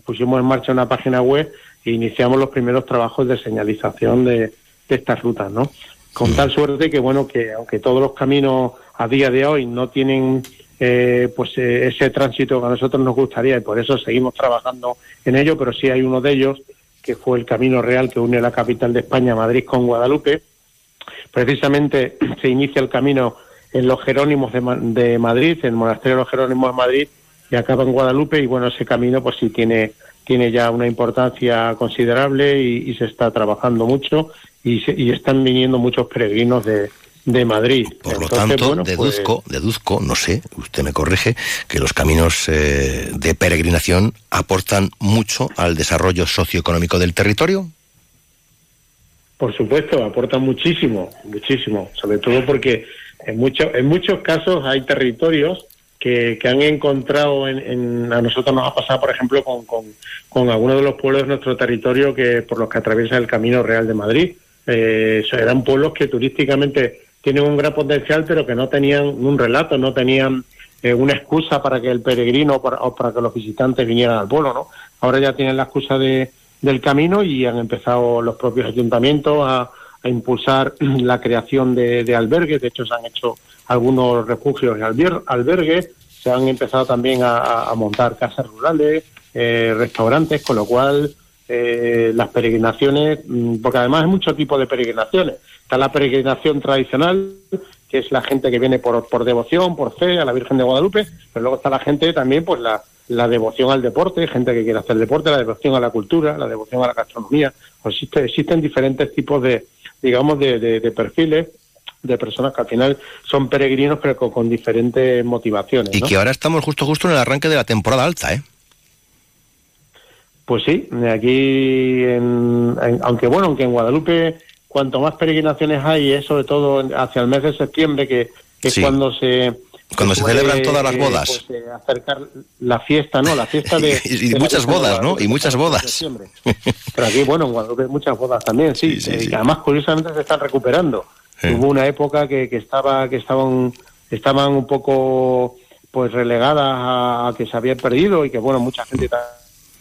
pusimos en marcha una página web e iniciamos los primeros trabajos de señalización de, estas rutas, ¿no? Con tal suerte que, bueno, que aunque todos los caminos a día de hoy no tienen eh, pues eh, ese tránsito que a nosotros nos gustaría y por eso seguimos trabajando en ello, pero sí hay uno de ellos que fue el camino real que une la capital de España, Madrid, con Guadalupe. Precisamente (clears throat) se inicia el camino en los Jerónimos de, Madrid, en el Monasterio de los Jerónimos de Madrid, y acaba en Guadalupe, y bueno, ese camino pues sí tiene, tiene ya una importancia considerable y, se está trabajando mucho y, están viniendo muchos peregrinos de, de Madrid. Por lo tanto, pues deduzco, deduzco, no sé, usted me corrige, que los caminos eh, de peregrinación aportan mucho al desarrollo socioeconómico del territorio. Por supuesto, aportan muchísimo, muchísimo, sobre todo porque en, muchos en muchos casos hay territorios que, que han encontrado, en, a nosotros nos ha pasado, por ejemplo, con, con, algunos de los pueblos de nuestro territorio que por los que atraviesa el Camino Real de Madrid. Eh, eran pueblos que turísticamente tienen un gran potencial, pero que no tenían un relato, no tenían eh, una excusa para que el peregrino o para, que los visitantes vinieran al pueblo, ¿no? Ahora ya tienen la excusa de, del camino y han empezado los propios ayuntamientos a, a impulsar (clears throat) la creación de, albergues. De hecho, se han hecho algunos refugios y albergues. Se han empezado también a, montar casas rurales, eh, restaurantes, con lo cual eh, las peregrinaciones, mm, porque además hay muchos tipos de peregrinaciones. Está la peregrinación tradicional, que es la gente que viene por, por devoción, por fe a la Virgen de Guadalupe, pero luego está la gente también, pues la, la devoción al deporte, gente que quiere hacer deporte, la devoción a la cultura, la devoción a la gastronomía. Pues existe, existen diferentes tipos de, digamos, de, de, perfiles de personas que al final son peregrinos pero con, diferentes motivaciones. Y que ahora estamos justo justo en el arranque de la temporada alta, ¿eh? Pues sí, aquí, en, aunque bueno, aunque en Guadalupe cuanto más peregrinaciones hay, es sobre todo hacia el mes de septiembre, que, es cuando se... Cuando se celebran todas las bodas. Pues, eh, acercar la fiesta, ¿no? La fiesta (laughs) de... y, muchas bodas, ¿no? Y muchas bodas. Pero aquí, bueno, en Guadalupe hay muchas bodas también, sí. Eh, además, curiosamente, se están recuperando. Hubo una época que, que estaba que estaban estaban un poco pues relegadas a, a, que se habían perdido y que, bueno, mucha gente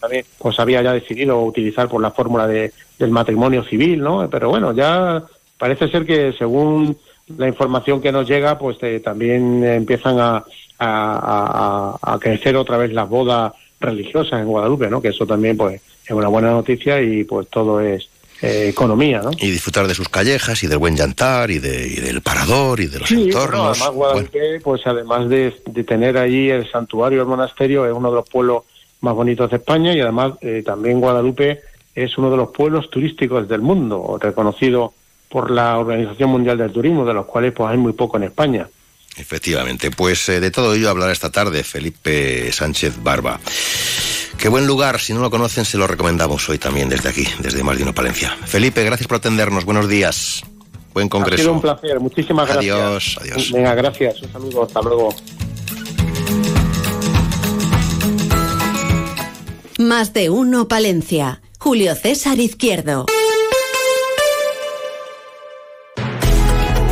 también pues había ya decidido utilizar por la fórmula de, del matrimonio civil, ¿no? Pero bueno, ya parece ser que según la información que nos llega, pues eh, también empiezan a, a, a, crecer otra vez las bodas religiosas en Guadalupe, ¿no? Que eso también, pues, es una buena noticia y pues todo es eh, economía, ¿no? Y disfrutar de sus callejas y del buen llantar y, de, y del parador y de los entornos. además Guadalupe, pues además de, de, tener allí el santuario, el monasterio, es uno de los pueblos más bonitos de España y además eh, también Guadalupe es uno de los pueblos turísticos del mundo, reconocido por la Organización Mundial del Turismo, de los cuales pues hay muy poco en España. Efectivamente, pues eh, de todo ello hablará esta tarde Felipe Sánchez Barba. Qué buen lugar, si no lo conocen se lo recomendamos hoy también desde aquí, desde Más Palencia. Felipe, gracias por atendernos, buenos días. Buen congreso. Ha sido un placer, muchísimas gracias. Adiós, adiós. Venga, gracias, un saludo, hasta luego. Más de uno Palencia. Julio César Izquierdo.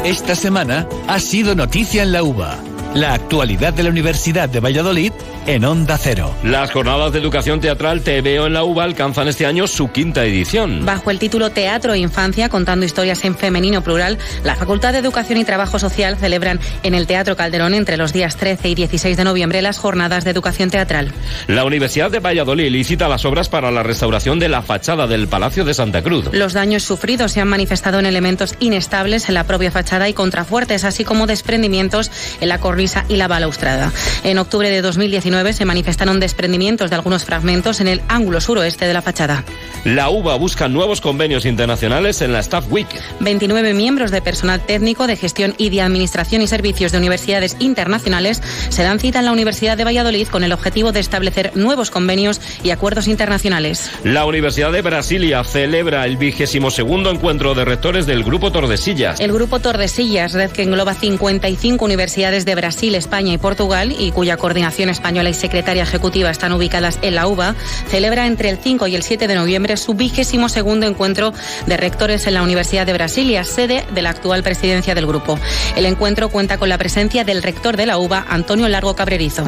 Esta semana ha sido noticia en la UBA. La actualidad de la Universidad de Valladolid en Onda Cero. Las jornadas de educación teatral Te veo en la UBA alcanzan este año su quinta edición. Bajo el título Teatro e Infancia, contando historias en femenino plural, la Facultad de Educación y Trabajo Social celebran en el Teatro Calderón entre los días 13 y 16 de noviembre las jornadas de educación teatral. La Universidad de Valladolid licita las obras para la restauración de la fachada del Palacio de Santa Cruz. Los daños sufridos se han manifestado en elementos inestables en la propia fachada y contrafuertes, así como desprendimientos en la cornisa y la balaustrada. En octubre de 2019, se manifestaron desprendimientos de algunos fragmentos en el ángulo suroeste de la fachada. La UBA busca nuevos convenios internacionales en la Staff Week. 29 miembros de personal técnico de gestión y de administración y servicios de universidades internacionales se dan cita en la Universidad de Valladolid con el objetivo de establecer nuevos convenios y acuerdos internacionales. La Universidad de Brasilia celebra el vigésimo segundo encuentro de rectores del Grupo Tordesillas. El Grupo Tordesillas, red que engloba 55 universidades de Brasil, España y Portugal y cuya coordinación española y secretaria ejecutiva están ubicadas en la UBA, celebra entre el 5 y el 7 de noviembre su vigésimo segundo encuentro de rectores en la Universidad de Brasilia, sede de la actual presidencia del grupo. El encuentro cuenta con la presencia del rector de la UBA, Antonio Largo Cabrerizo.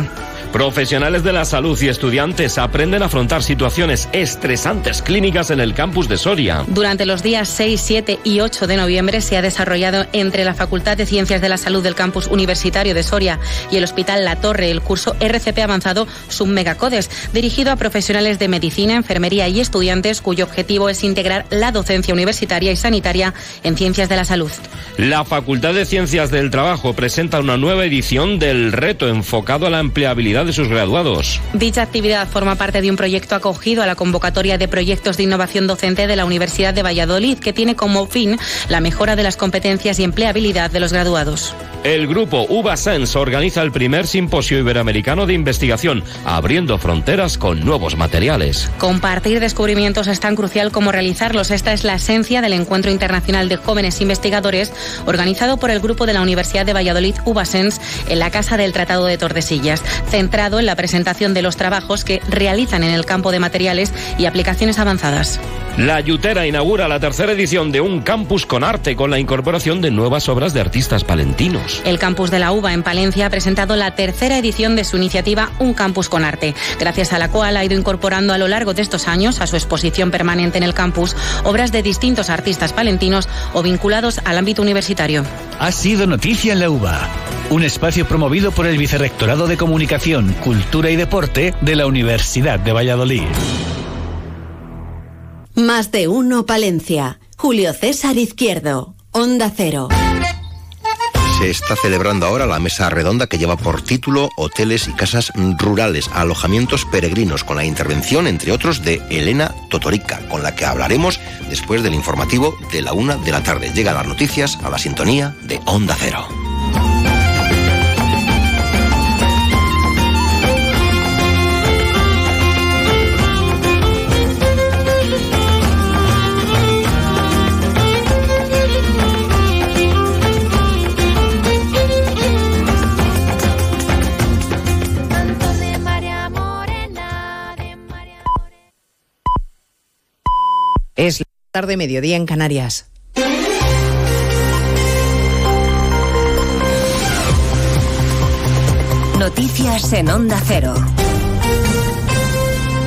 Profesionales de la salud y estudiantes aprenden a afrontar situaciones estresantes clínicas en el campus de Soria. Durante los días 6, 7 y 8 de noviembre se ha desarrollado entre la Facultad de Ciencias de la Salud del campus universitario de Soria y el Hospital La Torre el curso RCP avanzado Submegacodes, dirigido a profesionales de medicina, enfermería y estudiantes cuyo objetivo es integrar la docencia universitaria y sanitaria en ciencias de la salud. La Facultad de Ciencias del Trabajo presenta una nueva edición del reto enfocado a la empleabilidad de sus graduados. Dicha actividad forma parte de un proyecto acogido a la convocatoria de proyectos de innovación docente de la Universidad de Valladolid, que tiene como fin la mejora de las competencias y empleabilidad de los graduados. El grupo UBASENS organiza el primer simposio iberoamericano de investigación, abriendo fronteras con nuevos materiales. Compartir descubrimientos es tan crucial como realizarlos. Esta es la esencia del Encuentro Internacional de Jóvenes Investigadores, organizado por el grupo de la Universidad de Valladolid UBASENS en la Casa del Tratado de Tordesillas centrado en la presentación de los trabajos que realizan en el campo de materiales y aplicaciones avanzadas. La Yutera inaugura la tercera edición de un campus con arte con la incorporación de nuevas obras de artistas palentinos. El campus de la UBA en Palencia ha presentado la tercera edición de su iniciativa Un campus con arte, gracias a la cual ha ido incorporando a lo largo de estos años a su exposición permanente en el campus obras de distintos artistas palentinos o vinculados al ámbito universitario. Ha sido noticia en la UBA, un espacio promovido por el Vicerrectorado de Comunicación, Cultura y Deporte de la Universidad de Valladolid. Más de uno Palencia. Julio César Izquierdo. Onda Cero. Se está celebrando ahora la mesa redonda que lleva por título Hoteles y Casas Rurales, alojamientos peregrinos, con la intervención, entre otros, de Elena Totorica, con la que hablaremos después del informativo de la una de la tarde. Llegan las noticias a la sintonía de Onda Cero. Es la tarde mediodía en Canarias. Noticias en Onda Cero.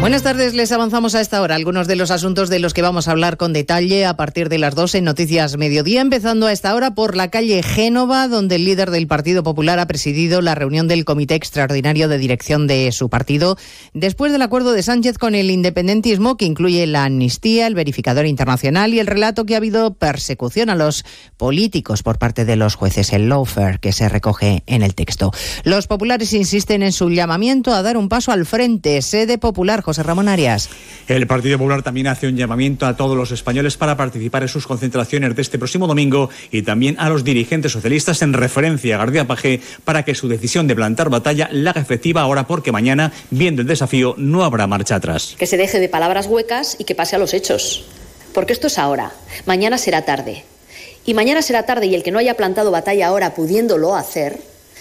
Buenas tardes, les avanzamos a esta hora algunos de los asuntos de los que vamos a hablar con detalle a partir de las 12 en Noticias Mediodía, empezando a esta hora por la calle Génova, donde el líder del Partido Popular ha presidido la reunión del Comité Extraordinario de Dirección de su partido, después del acuerdo de Sánchez con el independentismo, que incluye la amnistía, el verificador internacional y el relato que ha habido persecución a los políticos por parte de los jueces, el lawfare que se recoge en el texto. Los populares insisten en su llamamiento a dar un paso al frente, sede popular, José Ramón Arias. El Partido Popular también hace un llamamiento a todos los españoles para participar en sus concentraciones de este próximo domingo y también a los dirigentes socialistas en referencia a García Pajé para que su decisión de plantar batalla la haga efectiva ahora porque mañana, viendo el desafío, no habrá marcha atrás. Que se deje de palabras huecas y que pase a los hechos. Porque esto es ahora. Mañana será tarde. Y mañana será tarde y el que no haya plantado batalla ahora pudiéndolo hacer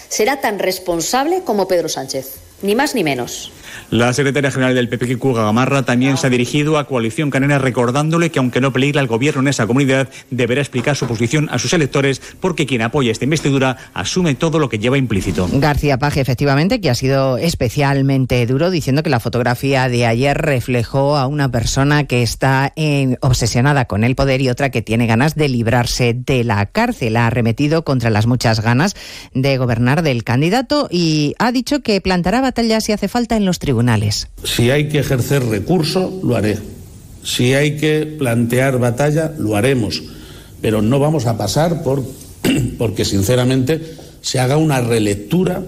será tan responsable como Pedro Sánchez. Ni más ni menos. La secretaria general del PP, Cuga Gamarra, también se ha dirigido a Coalición Canaria recordándole que aunque no peligre al gobierno en esa comunidad, deberá explicar su posición a sus electores porque quien apoya esta investidura asume todo lo que lleva implícito. García Paje, efectivamente, que ha sido especialmente duro, diciendo que la fotografía de ayer reflejó a una persona que está en, obsesionada con el poder y otra que tiene ganas de librarse de la cárcel. Ha arremetido contra las muchas ganas de gobernar del candidato y ha dicho que plantará batalla si hace falta en los tribunales. Si hay que ejercer recurso, lo haré. Si hay que plantear batalla, lo haremos. Pero no vamos a pasar por (clears throat) porque sinceramente se haga una relectura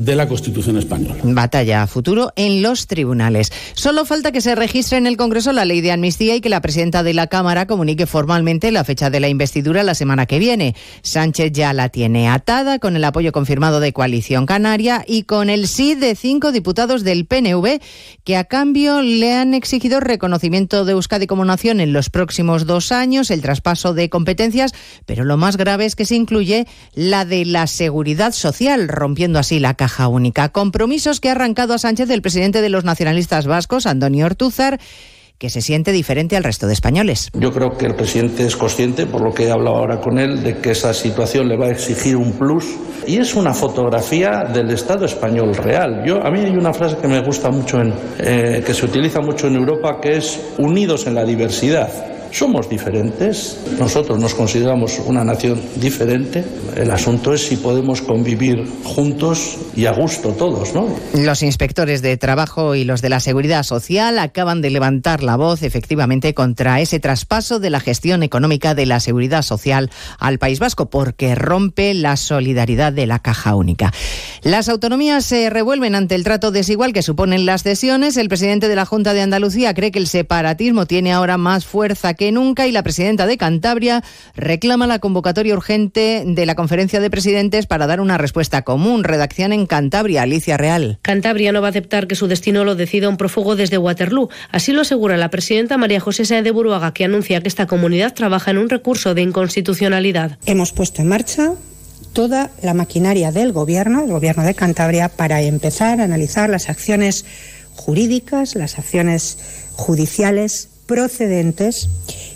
de la Constitución española. Batalla a futuro en los tribunales. Solo falta que se registre en el Congreso la ley de amnistía y que la presidenta de la Cámara comunique formalmente la fecha de la investidura la semana que viene. Sánchez ya la tiene atada con el apoyo confirmado de Coalición Canaria y con el sí de cinco diputados del PNV que a cambio le han exigido reconocimiento de Euskadi como nación en los próximos dos años, el traspaso de competencias, pero lo más grave es que se incluye la de la seguridad social, rompiendo así la caja única. Compromisos que ha arrancado a Sánchez el presidente de los nacionalistas vascos, Antonio Ortúzar que se siente diferente al resto de españoles. Yo creo que el presidente es consciente, por lo que he hablado ahora con él, de que esa situación le va a exigir un plus. Y es una fotografía del Estado español real. Yo, a mí hay una frase que me gusta mucho, en, eh, que se utiliza mucho en Europa, que es unidos en la diversidad. Somos diferentes, nosotros nos consideramos una nación diferente. El asunto es si podemos convivir juntos y a gusto todos, ¿no? Los inspectores de trabajo y los de la seguridad social acaban de levantar la voz efectivamente contra ese traspaso de la gestión económica de la seguridad social al País Vasco porque rompe la solidaridad de la caja única. Las autonomías se revuelven ante el trato desigual que suponen las cesiones. El presidente de la Junta de Andalucía cree que el separatismo tiene ahora más fuerza que nunca y la presidenta de Cantabria reclama la convocatoria urgente de la conferencia de presidentes para dar una respuesta común. Redacción en Cantabria, Alicia Real. Cantabria no va a aceptar que su destino lo decida un prófugo desde Waterloo. Así lo asegura la presidenta María José Sáenz de Buruaga, que anuncia que esta comunidad trabaja en un recurso de inconstitucionalidad. Hemos puesto en marcha toda la maquinaria del Gobierno, el Gobierno de Cantabria, para empezar a analizar las acciones jurídicas, las acciones judiciales procedentes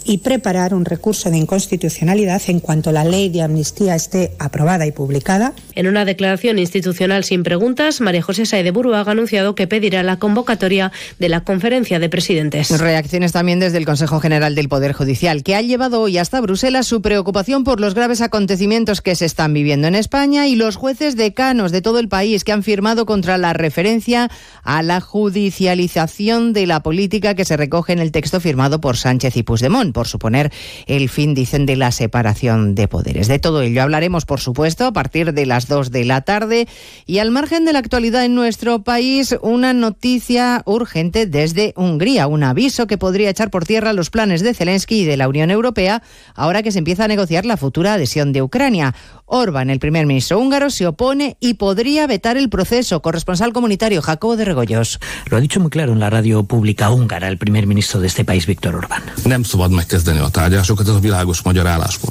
y preparar un recurso de inconstitucionalidad en cuanto la ley de amnistía esté aprobada y publicada. En una declaración institucional sin preguntas, María José Saide Buruaga ha anunciado que pedirá la convocatoria de la conferencia de presidentes. Reacciones también desde el Consejo General del Poder Judicial, que ha llevado hoy hasta Bruselas su preocupación por los graves acontecimientos que se están viviendo en España y los jueces decanos de todo el país que han firmado contra la referencia a la judicialización de la política que se recoge en el texto firmado por Sánchez y Puigdemont, por suponer el fin, dicen, de la separación de poderes. De todo ello hablaremos, por supuesto, a partir de las 2 de la tarde. Y al margen de la actualidad en nuestro país, una noticia urgente desde Hungría, un aviso que podría echar por tierra los planes de Zelensky y de la Unión Europea ahora que se empieza a negociar la futura adhesión de Ucrania. Orban, el primer ministro húngaro, se opone y podría vetar el proceso. Corresponsal comunitario Jacobo de Regoyos. Lo ha dicho muy claro en la radio pública húngara el primer ministro de este país, Víctor Orbán.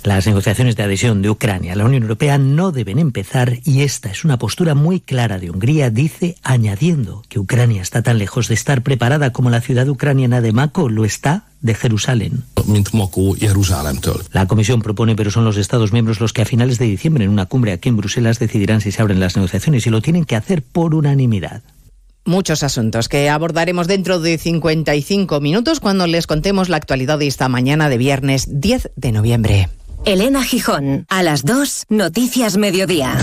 Las negociaciones de adhesión de Ucrania a la Unión Europea no deben empezar y esta es una postura muy clara de Hungría, dice, añadiendo que Ucrania está tan lejos de estar preparada como la ciudad ucraniana de Mako lo está de Jerusalén. La Comisión propone, pero son los Estados miembros los que a finales de diciembre en una cumbre aquí en Bruselas decidirán si se abren las negociaciones y lo tienen que hacer por unanimidad. Muchos asuntos que abordaremos dentro de 55 minutos cuando les contemos la actualidad de esta mañana de viernes 10 de noviembre. Elena Gijón, a las 2, Noticias Mediodía.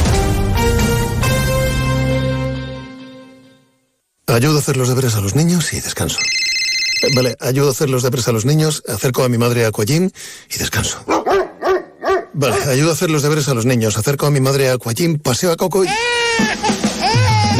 Ayudo a hacer los deberes a los niños y descanso. Vale, ayudo a hacer los deberes a los niños, acerco a mi madre a Aquagym y descanso. Vale, ayudo a hacer los deberes a los niños, acerco a mi madre a Aquagym, paseo a Coco y...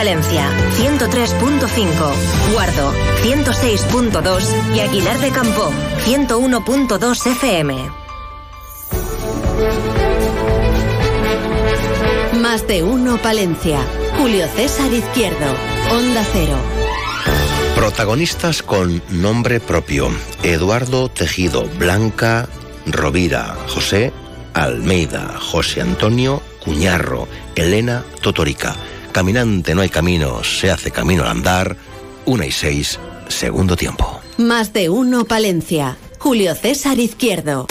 Palencia, 103.5, Guardo, 106.2 y Aguilar de Campo, 101.2 FM. Más de uno Palencia. Julio César Izquierdo, Onda Cero. Protagonistas con nombre propio. Eduardo Tejido, Blanca Rovira, José Almeida, José Antonio Cuñarro, Elena Totorica. Caminante no hay camino, se hace camino al andar. Una y seis, segundo tiempo. Más de uno, Palencia. Julio César Izquierdo.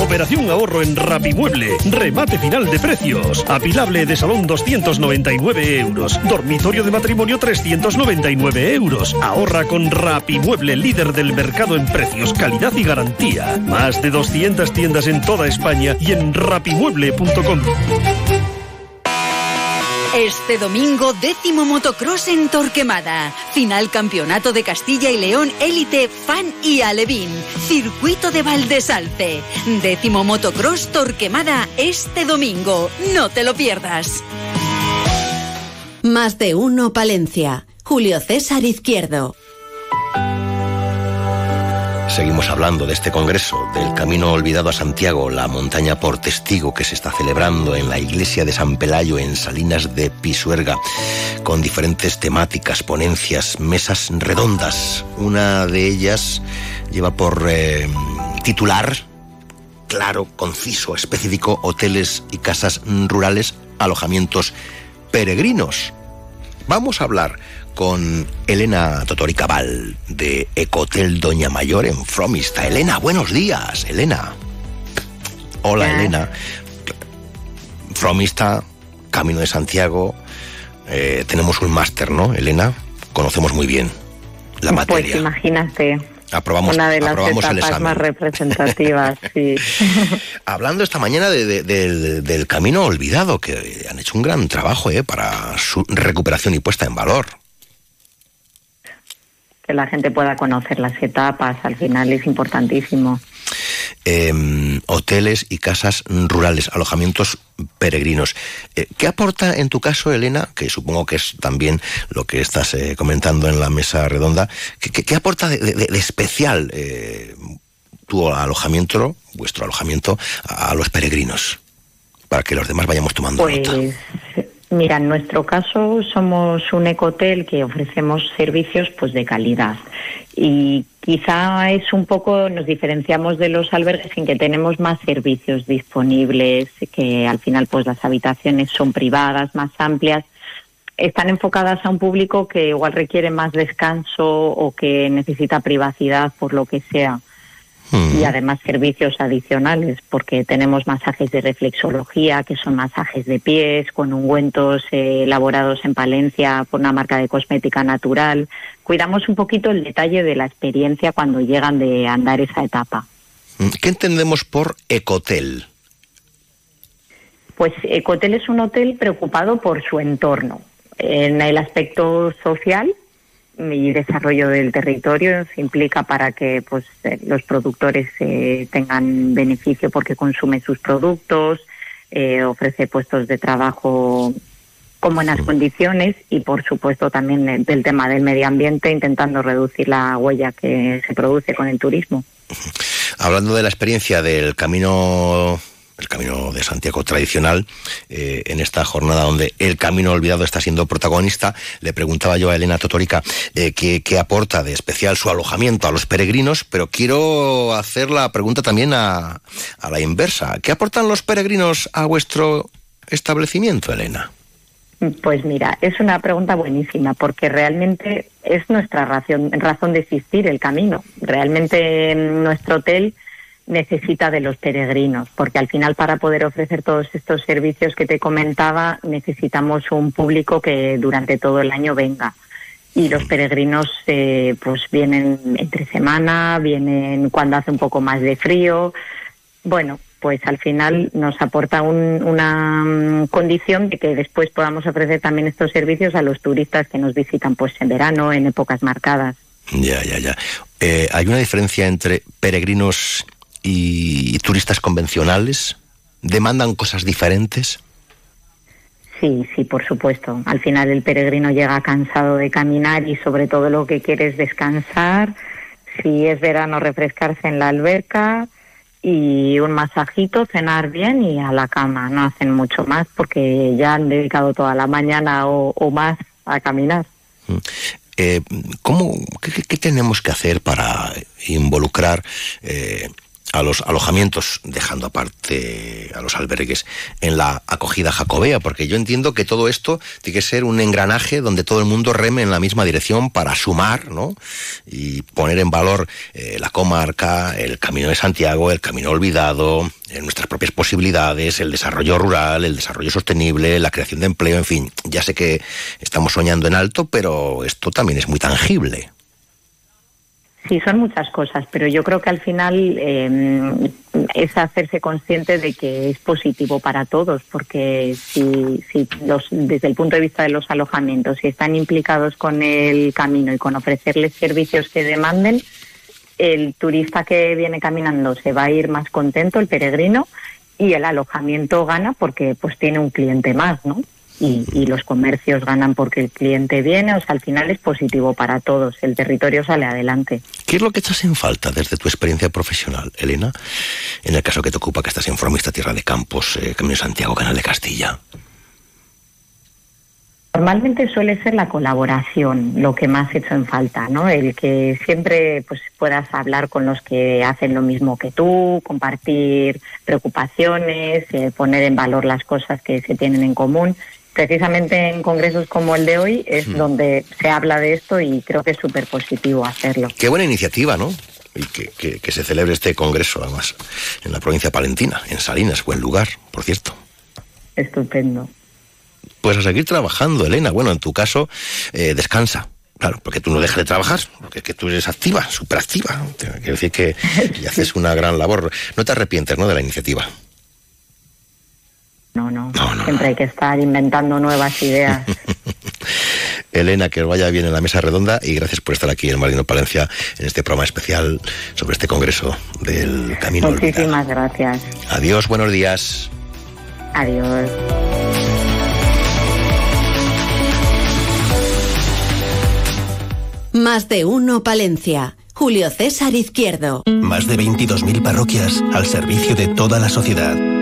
Operación ahorro en Rapimueble. Remate final de precios. Apilable de salón 299 euros. Dormitorio de matrimonio 399 euros. Ahorra con Rapimueble, líder del mercado en precios, calidad y garantía. Más de 200 tiendas en toda España y en rapimueble.com. Este domingo, décimo motocross en Torquemada. Final Campeonato de Castilla y León Élite Fan y Alevín. Circuito de Valdesalce. Décimo motocross Torquemada este domingo. No te lo pierdas. Más de uno Palencia. Julio César Izquierdo. Seguimos hablando de este congreso, del camino olvidado a Santiago, la montaña por testigo que se está celebrando en la iglesia de San Pelayo en Salinas de Pisuerga, con diferentes temáticas, ponencias, mesas redondas. Una de ellas lleva por eh, titular, claro, conciso, específico, hoteles y casas rurales, alojamientos peregrinos. Vamos a hablar con Elena Totori Cabal de Ecotel Doña Mayor en Fromista. Elena, buenos días, Elena. Hola, Elena. Fromista, Camino de Santiago. Eh, tenemos un máster, ¿no, Elena? Conocemos muy bien la materia. Pues imagínate. Aprobamos, una de las etapas más representativas, (laughs) sí. Hablando esta mañana de- de- del- del camino olvidado, que han hecho un gran trabajo eh, para su recuperación y puesta en valor. Que la gente pueda conocer las etapas, al final es importantísimo. eh, hoteles y casas rurales, alojamientos peregrinos. Eh, ¿Qué aporta en tu caso, Elena, que supongo que es también lo que estás eh, comentando en la mesa redonda, ¿qué, qué- qué aporta de, de- de especial eh, tu alojamiento, vuestro alojamiento, a, a los peregrinos? Para que los demás vayamos tomando Pues nota. Mira, en nuestro caso somos un ecotel que ofrecemos servicios pues de calidad y quizá es un poco nos diferenciamos de los albergues en que tenemos más servicios disponibles, que al final pues las habitaciones son privadas, más amplias están enfocadas a un público que igual requiere más descanso o que necesita privacidad por lo que sea. Y además servicios adicionales, porque tenemos masajes de reflexología, que son masajes de pies, con ungüentos eh, elaborados en Palencia por una marca de cosmética natural. Cuidamos un poquito el detalle de la experiencia cuando llegan de andar esa etapa. ¿Qué entendemos por ecotel? Pues Ecotel es un hotel preocupado por su entorno. En el aspecto social, y desarrollo del territorio se implica para que pues eh, los productores eh, tengan beneficio porque consumen sus productos eh, ofrece puestos de trabajo con buenas condiciones y por supuesto también del tema del medio ambiente intentando reducir la huella que se produce con el turismo. Hablando de la experiencia del camino el camino de Santiago tradicional, eh, en esta jornada donde el camino olvidado está siendo protagonista, le preguntaba yo a Elena Totorica eh, qué, aporta de especial su alojamiento a los peregrinos, pero quiero hacer la pregunta también a, a la inversa. ¿Qué aportan los peregrinos a vuestro establecimiento, Elena? Pues mira, es una pregunta buenísima porque realmente es nuestra razón, razón de existir el camino. Realmente nuestro hotel necesita de los peregrinos, porque al final para poder ofrecer todos estos servicios que te comentaba necesitamos un público que durante todo el año venga. Y los peregrinos eh, pues vienen entre semana, vienen cuando hace un poco más de frío. Bueno, pues al final nos aporta una mm, condición de que después podamos ofrecer también estos servicios a los turistas que nos visitan pues en verano, en épocas marcadas. Ya, ya, ya. Eh, ¿Hay una diferencia entre peregrinos y turistas convencionales? ¿Demandan cosas diferentes? Sí, sí, por supuesto. Al final el peregrino llega cansado de caminar y sobre todo lo que quiere es descansar. Si es verano, refrescarse en la alberca y un masajito, cenar bien y a la cama. No hacen mucho más porque ya han dedicado toda la mañana o, más a caminar. Mm. Eh, ¿cómo, qué, tenemos que hacer para involucrar eh, a los alojamientos, dejando aparte a los albergues, en la acogida jacobea, porque yo entiendo que todo esto tiene que ser un engranaje donde todo el mundo reme en la misma dirección para sumar, ¿no? Y poner en valor eh, la comarca, el camino de Santiago, el camino olvidado, eh, nuestras propias posibilidades, el desarrollo rural, el desarrollo sostenible, la creación de empleo, en fin. Ya sé que estamos soñando en alto, pero esto también es muy tangible. Sí, son muchas cosas, pero yo creo que al final em, es hacerse consciente de que es positivo para todos, porque si, si los, desde el punto de vista de los alojamientos, si están implicados con el camino y con ofrecerles servicios que demanden, el turista que viene caminando se va a ir más contento, el peregrino, y el alojamiento gana porque pues tiene un cliente más, ¿no? Y, los comercios ganan porque el cliente viene, o sea, al final es positivo para todos, el territorio sale adelante. ¿Qué es lo que echas en falta desde tu experiencia profesional, Elena? En el caso que te ocupa, que estás en Formista Tierra de Campos, eh, Camino Santiago, Canal de Castilla. Normalmente suele ser la colaboración lo que más hecho en falta, ¿no? El que siempre pues puedas hablar con los que hacen lo mismo que tú, compartir preocupaciones, eh, poner en valor las cosas que se tienen en común precisamente en congresos como el de hoy es donde se habla de esto y creo que es súper positivo hacerlo. Qué buena iniciativa, ¿no? Y que, que, se celebre este congreso, además, en la provincia palentina, en Salinas, buen lugar, por cierto. Estupendo. Pues a seguir trabajando, Elena. Bueno, en tu caso, eh, descansa. Claro, porque tú no dejas de trabajar, porque es que tú eres activa, súper activa. Quiero decir que haces (laughs) una gran labor. No te arrepientes, ¿no?, de la iniciativa. No, no, Siempre hay que estar inventando nuevas ideas. (laughs) Elena, que os vaya bien en la mesa redonda y gracias por estar aquí en Marino Palencia en este programa especial sobre este congreso del Camino Muchísimas gracias. Adiós, buenos días. Adiós. Más de uno Palencia. Julio César Izquierdo. Más de 22.000 parroquias al servicio de toda la sociedad.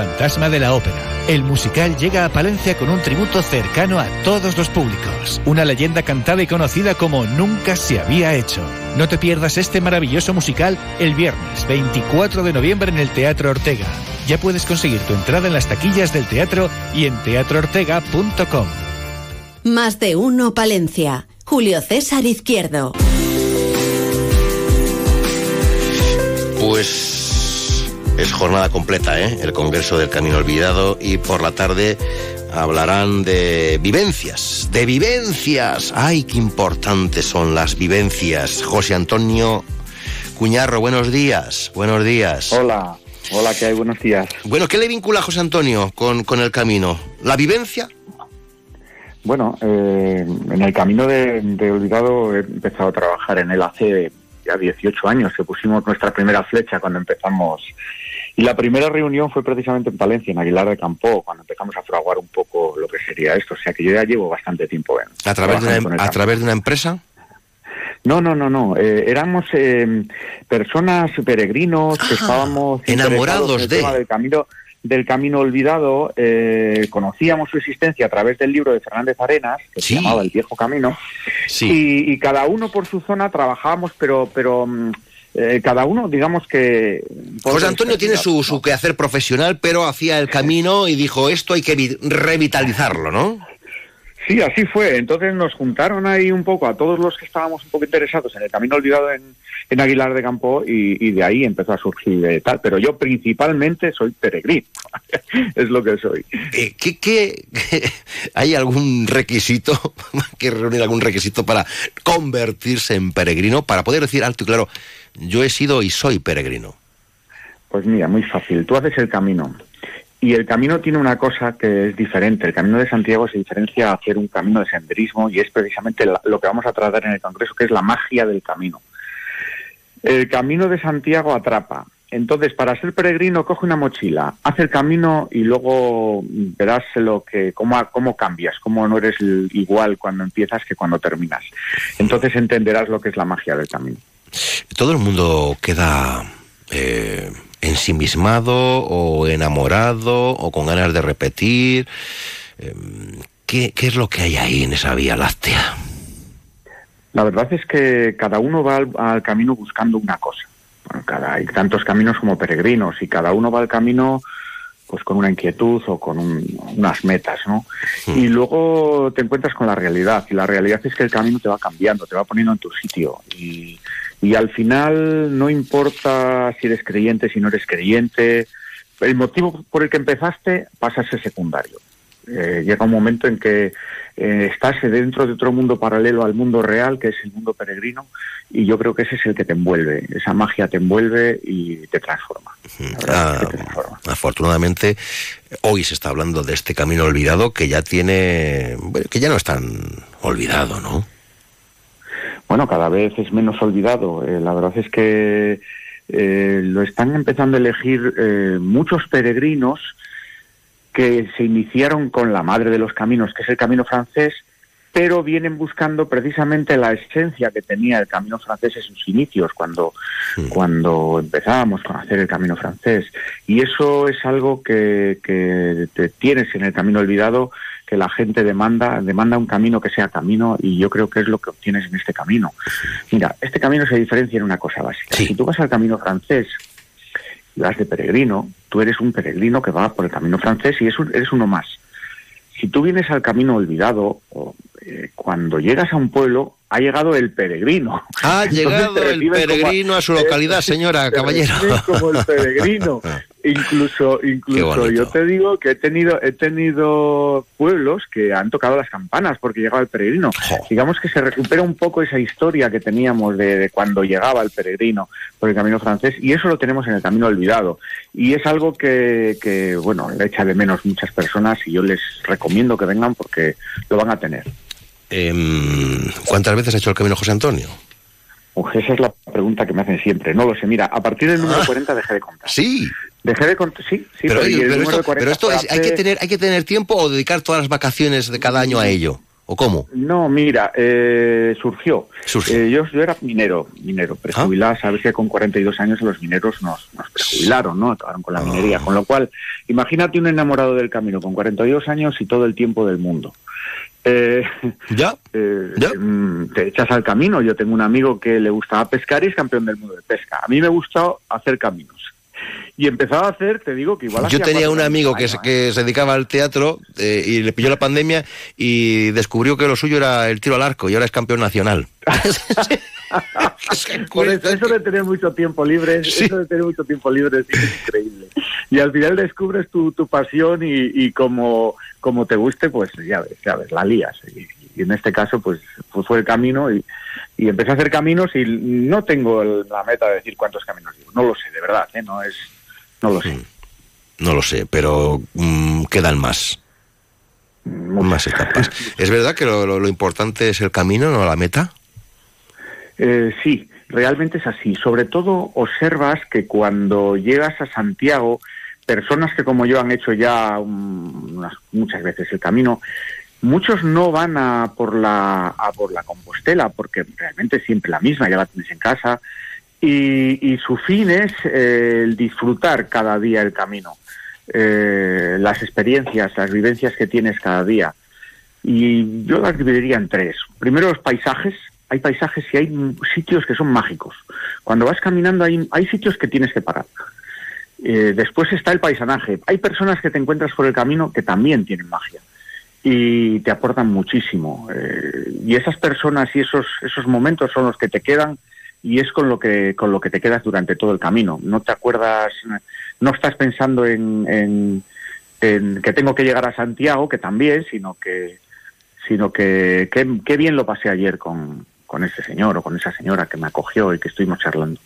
Fantasma de la ópera. El musical llega a Palencia con un tributo cercano a todos los públicos. Una leyenda cantada y conocida como nunca se había hecho. No te pierdas este maravilloso musical el viernes 24 de noviembre en el Teatro Ortega. Ya puedes conseguir tu entrada en las taquillas del teatro y en teatroortega.com. Más de uno Palencia. Julio César Izquierdo. Pues es jornada completa, ¿eh? El Congreso del Camino Olvidado y por la tarde hablarán de vivencias, de vivencias. ¡Ay, qué importantes son las vivencias! José Antonio Cuñarro, buenos días, buenos días. Hola, hola, ¿qué hay? Buenos días. Bueno, ¿qué le vincula a José Antonio con, con el camino? ¿La vivencia? Bueno, eh, en el camino de, de Olvidado he empezado a trabajar en él hace ya 18 años, que pusimos nuestra primera flecha cuando empezamos. Y la primera reunión fue precisamente en Palencia, en Aguilar de Campo, cuando empezamos a fraguar un poco lo que sería esto. O sea que yo ya llevo bastante tiempo en. ¿A través, de una, a través de una empresa? No, no, no, no. Eh, éramos eh, personas peregrinos que estábamos enamorados de. tema del camino del camino olvidado. eh, conocíamos su existencia a través del libro de Fernández Arenas que se llamaba El viejo camino. Y, y cada uno por su zona trabajábamos, pero, pero mm, eh, cada uno, digamos que. José Antonio tiene su, su quehacer profesional, pero hacía el camino y dijo, esto hay que vi- revitalizarlo, ¿no? Sí, así fue. Entonces nos juntaron ahí un poco a todos los que estábamos un poco interesados en el camino olvidado en, en Aguilar de Campo y, y de ahí empezó a surgir tal. Pero yo principalmente soy peregrino, (laughs) es lo que soy. Eh, ¿qué, qué- (laughs) hay algún requisito, (laughs) que reunir algún requisito para convertirse en peregrino, para poder decir alto y claro, yo he sido y soy peregrino? Pues mira, muy fácil. Tú haces el camino. Y el camino tiene una cosa que es diferente. El camino de Santiago se diferencia a hacer un camino de senderismo y es precisamente lo que vamos a tratar en el Congreso, que es la magia del camino. El camino de Santiago atrapa. Entonces, para ser peregrino, coge una mochila, hace el camino y luego verás lo que, cómo, cómo cambias, cómo no eres igual cuando empiezas que cuando terminas. Entonces entenderás lo que es la magia del camino. Todo el mundo queda eh, ensimismado o enamorado o con ganas de repetir. Eh, ¿qué, qué es lo que hay ahí en esa vía láctea? La verdad es que cada uno va al, al camino buscando una cosa. Bueno, cada, hay tantos caminos como peregrinos y cada uno va al camino pues con una inquietud o con un- unas metas, ¿no? Y luego te encuentras con la realidad y la realidad es que el camino te va cambiando, te va poniendo en tu sitio y, y al final no importa si eres creyente, si no eres creyente, el motivo por el que empezaste pasa a ser secundario. Eh, llega un momento en que eh, estás dentro de otro mundo paralelo al mundo real, que es el mundo peregrino, y yo creo que ese es el que te envuelve, esa magia te envuelve y te transforma. Ah, afortunadamente, hoy se está hablando de este camino olvidado que ya tiene, bueno, que ya no es tan olvidado, ¿no? Bueno, cada vez es menos olvidado. Eh, la verdad es que eh, lo están empezando a elegir eh, muchos peregrinos que se iniciaron con la madre de los caminos, que es el camino francés, pero vienen buscando precisamente la esencia que tenía el camino francés en sus inicios, cuando, cuando empezábamos con hacer el camino francés. Y eso es algo que, que te tienes en el camino olvidado, que la gente demanda, demanda un camino que sea camino, y yo creo que es lo que obtienes en este camino. Mira, este camino se diferencia en una cosa básica. Si tú vas al camino francés y vas de peregrino, tú eres un peregrino que va por el camino francés y eres uno más. Si tú vienes al camino olvidado, o, eh, cuando llegas a un pueblo, ha llegado el peregrino. Ha Entonces llegado el peregrino a su localidad, señora, caballero. como el peregrino. (laughs) Incluso, incluso yo te digo que he tenido, he tenido pueblos que han tocado las campanas porque llegaba el peregrino. Digamos que se recupera un poco esa historia que teníamos de, de cuando llegaba el peregrino por el camino francés y eso lo tenemos en el camino olvidado. Y es algo que, que bueno, le echa de menos muchas personas y yo les recomiendo que vengan porque lo van a tener. Em, ¿Cuántas veces ha hecho el camino José Antonio? Pues esa es la pregunta que me hacen siempre. No lo sé. Mira, a partir del número 40 dejé de contar. Ah. Sí. Dejé de contar, sí, sí, pero, pero esto, de 40 pero esto fue es- hay, que tener, hay que tener tiempo o dedicar todas las vacaciones de cada año a ello. ¿O cómo? No, mira, eh, surgió. Eh, yo, yo, era minero, minero, prejubilado. Ah. Sabes que con 42 años los mineros nos, nos prejubilaron, ¿no? Acabaron con la minería. Ah. Con lo cual, imagínate un enamorado del camino con 42 años y todo el tiempo del mundo. Eh, ¿Ya? (laughs) eh, mm, Te echas al camino. Yo tengo un amigo que le gustaba pescar y es campeón del mundo de pesca. A mí me gustó hacer caminos. Y empezaba a hacer, te digo que igual Yo tenía un amigo que, se- ¿eh? que se dedicaba al teatro eh, y le pilló la pandemia y descubrió que lo suyo era el tiro al arco y ahora es campeón nacional. Eso de tener mucho tiempo libre, eso de tener mucho tiempo libre sí es increíble. Y al final descubres tu, tu pasión y, y como, como te guste, pues ya ves, ya ves, la lías. Y, y en este caso, pues, pues fue el camino y, y empecé a hacer caminos y no tengo la meta de decir cuántos caminos llevo. No lo sé, de verdad, ¿eh? no es, no lo sé. No lo sé, pero mm, quedan más. Más etapas. ¿Es verdad que lo, lo- lo importante es el camino, no la meta? Eh, sí, realmente es así. Sobre todo observas que cuando llegas a Santiago, personas que como yo han hecho ya um, unas- muchas veces el camino, muchos no van a por la a por la Compostela porque realmente es siempre la misma, ya la tienes en casa y, y su fin es eh, el disfrutar cada día el camino, eh, las experiencias, las vivencias que tienes cada día. Y yo las dividiría en tres. Primero los paisajes. Hay paisajes y hay sitios que son mágicos. Cuando vas caminando hay, hay sitios que tienes que parar. Eh, después está el paisanaje. Hay personas que te encuentras por el camino que también tienen magia y te aportan muchísimo. Eh, y esas personas y esos, esos momentos son los que te quedan y es con lo que con lo que te quedas durante todo el camino. No te acuerdas, no estás pensando en, en, en que tengo que llegar a Santiago, que también, sino que sino que qué qué bien lo pasé ayer con, con ese señor o con esa señora que me acogió y que estuvimos charlando.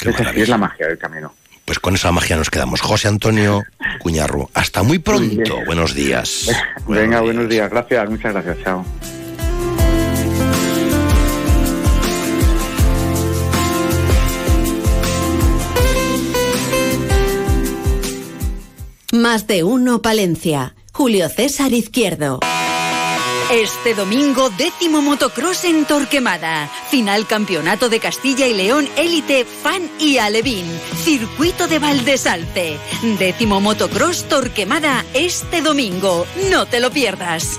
Esa sí es la magia del camino. Pues con esa magia nos quedamos. José Antonio Cuñarro, hasta muy pronto. Buenos días. (laughs) Venga, buenos días. Gracias, muchas gracias. Chao. Más de uno Palencia. Julio César Izquierdo. Este domingo, décimo motocross en Torquemada. Final Campeonato de Castilla y León Élite Fan y Alevín. Circuito de Valdesalce. Décimo motocross Torquemada este domingo. No te lo pierdas.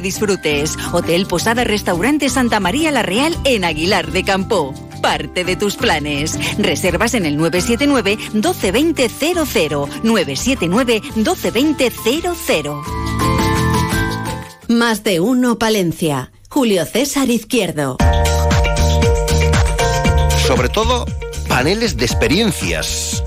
disfrutes. Hotel Posada Restaurante Santa María La Real en Aguilar de Campo. Parte de tus planes. Reservas en el 979 1220 00 979 1220 00. Más de uno Palencia. Julio César Izquierdo. Sobre todo, paneles de experiencias.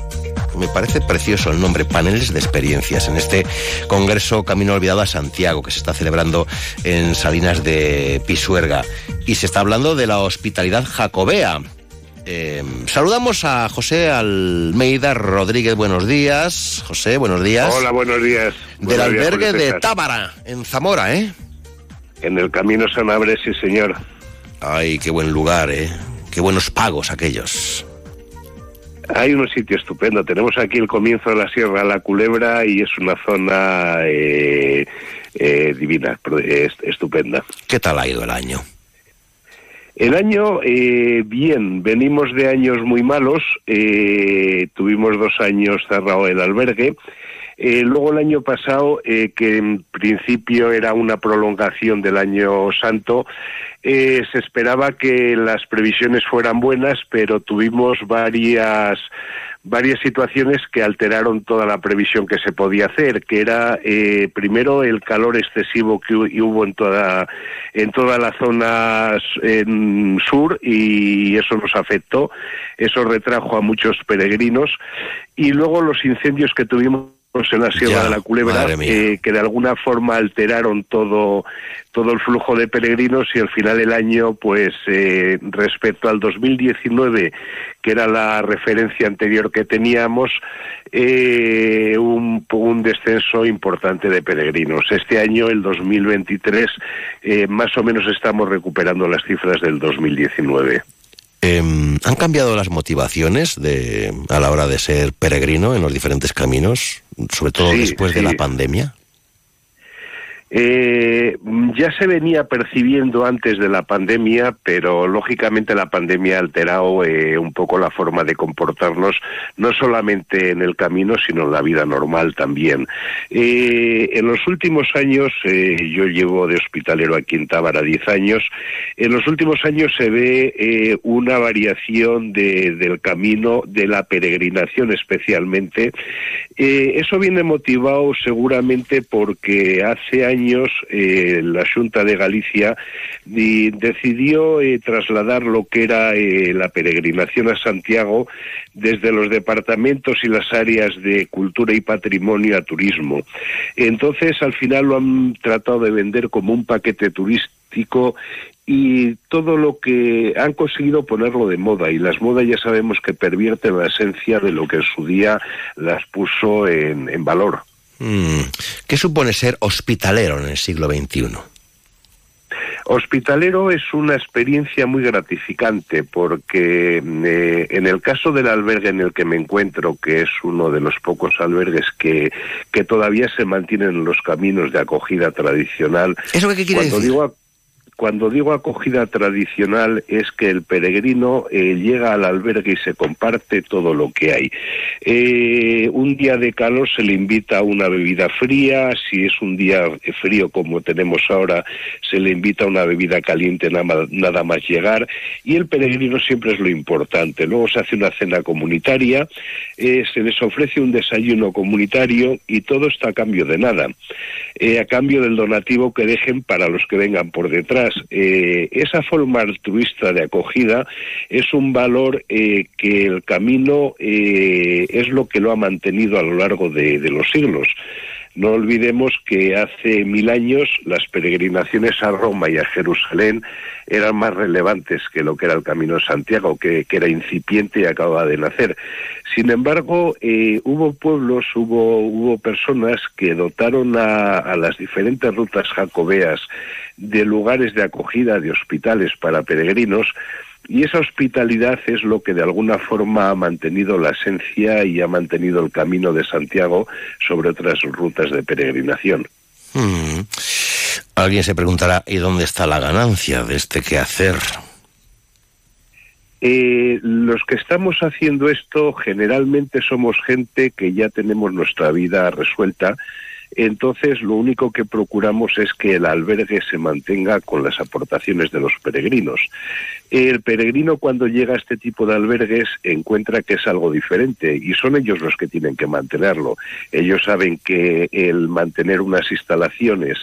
Me parece precioso el nombre, paneles de experiencias, en este Congreso Camino Olvidado a Santiago, que se está celebrando en Salinas de Pisuerga. Y se está hablando de la hospitalidad jacobea. Eh, saludamos a José Almeida Rodríguez, buenos días. José, buenos días. Hola, buenos días. Del Buenos albergue de. Tábara, en Zamora, ¿eh? En el Camino Sanabria, sí, señor. Ay, qué buen lugar, ¿eh? Qué buenos pagos aquellos. Hay un sitio estupendo. Tenemos aquí el comienzo de la Sierra La Culebra y es una zona eh, eh, divina, estupenda. ¿Qué tal ha ido el año? El año, eh, bien, venimos de años muy malos. eh, tuvimos dos años cerrado el albergue. Eh, luego el año pasado, eh, que en principio era una prolongación del año santo, eh, se esperaba que las previsiones fueran buenas, pero tuvimos varias varias situaciones que alteraron toda la previsión que se podía hacer, que era eh, primero el calor excesivo que hu- hubo en toda en toda la zona sur y eso nos afectó, eso retrajo a muchos peregrinos. Y luego los incendios que tuvimos en la Sierra de la Culebra eh, que de alguna forma alteraron todo todo el flujo de peregrinos y al final del año pues eh, respecto al 2019 que era la referencia anterior que teníamos eh, un, un descenso importante de peregrinos. Este año el 2023 más o menos estamos recuperando las cifras del 2019 Em, ¿Han cambiado las motivaciones de, a la hora de ser peregrino en los diferentes caminos, sobre todo después de la pandemia? Eh, ya se venía percibiendo antes de la pandemia, pero lógicamente la pandemia ha alterado eh, un poco la forma de comportarnos, no solamente en el camino, sino en la vida normal también. Eh, en los últimos años, yo llevo de hospitalero aquí en Tábara 10 años, en los últimos años se ve una variación de, del camino, de la peregrinación especialmente. Eso viene motivado seguramente porque hace años años eh, la Junta de Galicia decidió eh, trasladar lo que era eh, la peregrinación a Santiago desde los departamentos y las áreas de cultura y patrimonio a turismo. Entonces, al final lo han tratado de vender como un paquete turístico y todo lo que han conseguido ponerlo de moda y las modas ya sabemos que pervierten la esencia de lo que en su día las puso en, en valor. Mm. ¿Qué supone ser hospitalero en el siglo XXI? Hospitalero es una experiencia muy gratificante porque eh, en el caso del albergue en el que me encuentro, que es uno de los pocos albergues que, que todavía se mantienen en los caminos de acogida tradicional. ¿Eso qué quiere decir? Cuando digo acogida tradicional es que el peregrino eh, llega al albergue y se comparte todo lo que hay. Eh, un día de calor se le invita a una bebida fría, si es un día frío como tenemos ahora, se le invita a una bebida caliente nada, más llegar y el peregrino siempre es lo importante. Luego se hace una cena comunitaria, eh, se les ofrece un desayuno comunitario y todo está a cambio de nada, a cambio del donativo que dejen para los que vengan por detrás eh, esa forma altruista de acogida es un valor eh, que el camino eh, es lo que lo ha mantenido a lo largo de, de los siglos. No olvidemos que hace mil años las peregrinaciones a Roma y a Jerusalén eran más relevantes que lo que era el Camino de Santiago, que, que era incipiente y acababa de nacer. Sin embargo, eh, hubo pueblos, hubo, hubo personas que dotaron a, a las diferentes rutas jacobeas de lugares de acogida, de hospitales para peregrinos, y esa hospitalidad es lo que de alguna forma ha mantenido la esencia y ha mantenido el camino de Santiago sobre otras rutas de peregrinación. Hmm. Alguien se preguntará, ¿y dónde está la ganancia de este quehacer? Eh, los que estamos haciendo esto generalmente somos gente que ya tenemos nuestra vida resuelta entonces, lo único que procuramos es que el albergue se mantenga con las aportaciones de los peregrinos. El peregrino cuando llega a este tipo de albergues encuentra que es algo diferente y son ellos los que tienen que mantenerlo. Ellos saben que el mantener unas instalaciones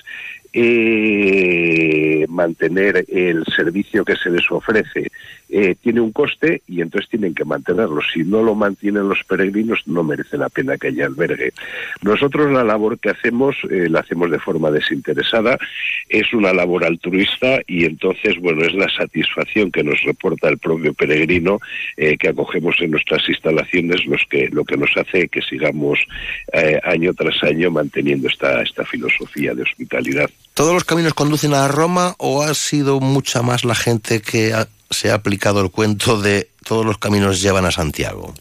eh, mantener el servicio que se les ofrece eh, tiene un coste y entonces tienen que mantenerlo. Si no lo mantienen los peregrinos, no merece la pena que haya albergue. Nosotros la labor que hacemos eh, la hacemos de forma desinteresada, es una labor altruista y entonces, bueno, es la satisfacción que nos reporta el propio peregrino eh, que acogemos en nuestras instalaciones los que, lo que nos hace que sigamos eh, año tras año manteniendo esta, esta filosofía de hospitalidad. ¿Todos los caminos conducen a Roma o ha sido mucha más la gente que ha, se ha aplicado el cuento de todos los caminos llevan a Santiago?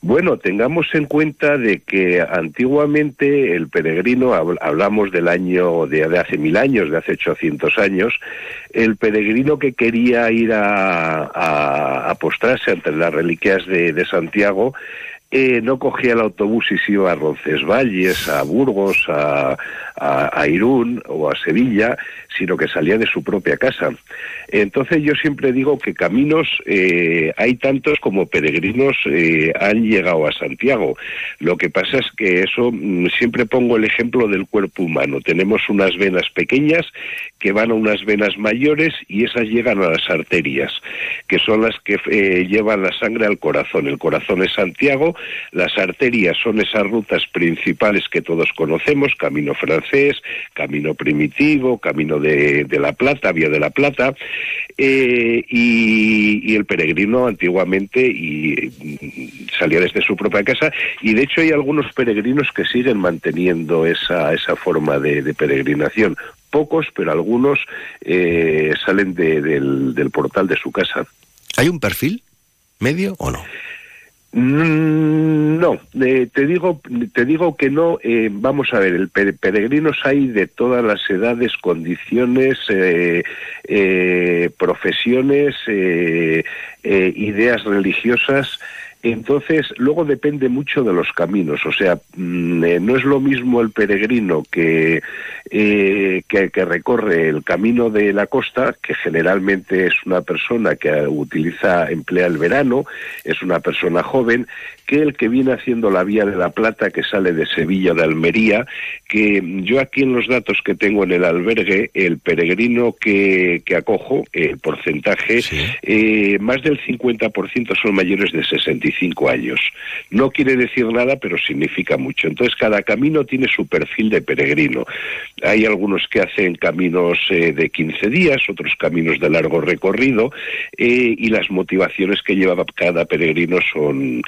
Bueno, tengamos en cuenta de que antiguamente el peregrino, hablamos del año de, hace mil años, de hace 800 años, el peregrino que quería ir a, a, postrarse ante las reliquias de Santiago, eh, no cogía el autobús y se iba a Roncesvalles, a Burgos, a, a, Irún o a Sevilla, sino que salía de su propia casa. Entonces yo siempre digo que caminos eh, hay tantos como peregrinos eh, han llegado a Santiago. Lo que pasa es que eso, mm, siempre pongo el ejemplo del cuerpo humano. Tenemos unas venas pequeñas que van a unas venas mayores y esas llegan a las arterias, que son las que eh, llevan la sangre al corazón. El corazón es Santiago Las arterias son esas rutas principales que todos conocemos, camino francés, camino primitivo, camino de, la Plata, vía de la Plata, eh, y, el peregrino antiguamente y, mm, salía desde su propia casa, y de hecho hay algunos peregrinos que siguen manteniendo esa, esa forma de peregrinación pocos, pero algunos eh, salen del, portal de su casa. ¿Hay un perfil medio o no? Mm, no, eh, te digo, te digo que no. Eh, vamos a ver, el peregrinos hay de todas las edades, condiciones, profesiones, ideas religiosas. Entonces, luego depende mucho de los caminos. O sea, mm, eh, no es lo mismo el peregrino que, eh, que, que, recorre el camino de la costa, que generalmente es una persona que utiliza, emplea el verano, es una persona joven, que el que viene haciendo la vía de la Plata, que sale de Sevilla, de Almería, que yo aquí en los datos que tengo en el albergue, el peregrino que, que acojo, el porcentaje, eh, más del 50% son mayores de 65 años. No quiere decir nada, pero significa mucho. Entonces, cada camino tiene su perfil de peregrino. Hay algunos que hacen caminos eh, de 15 días, otros caminos de largo recorrido, eh, y las motivaciones que lleva cada peregrino son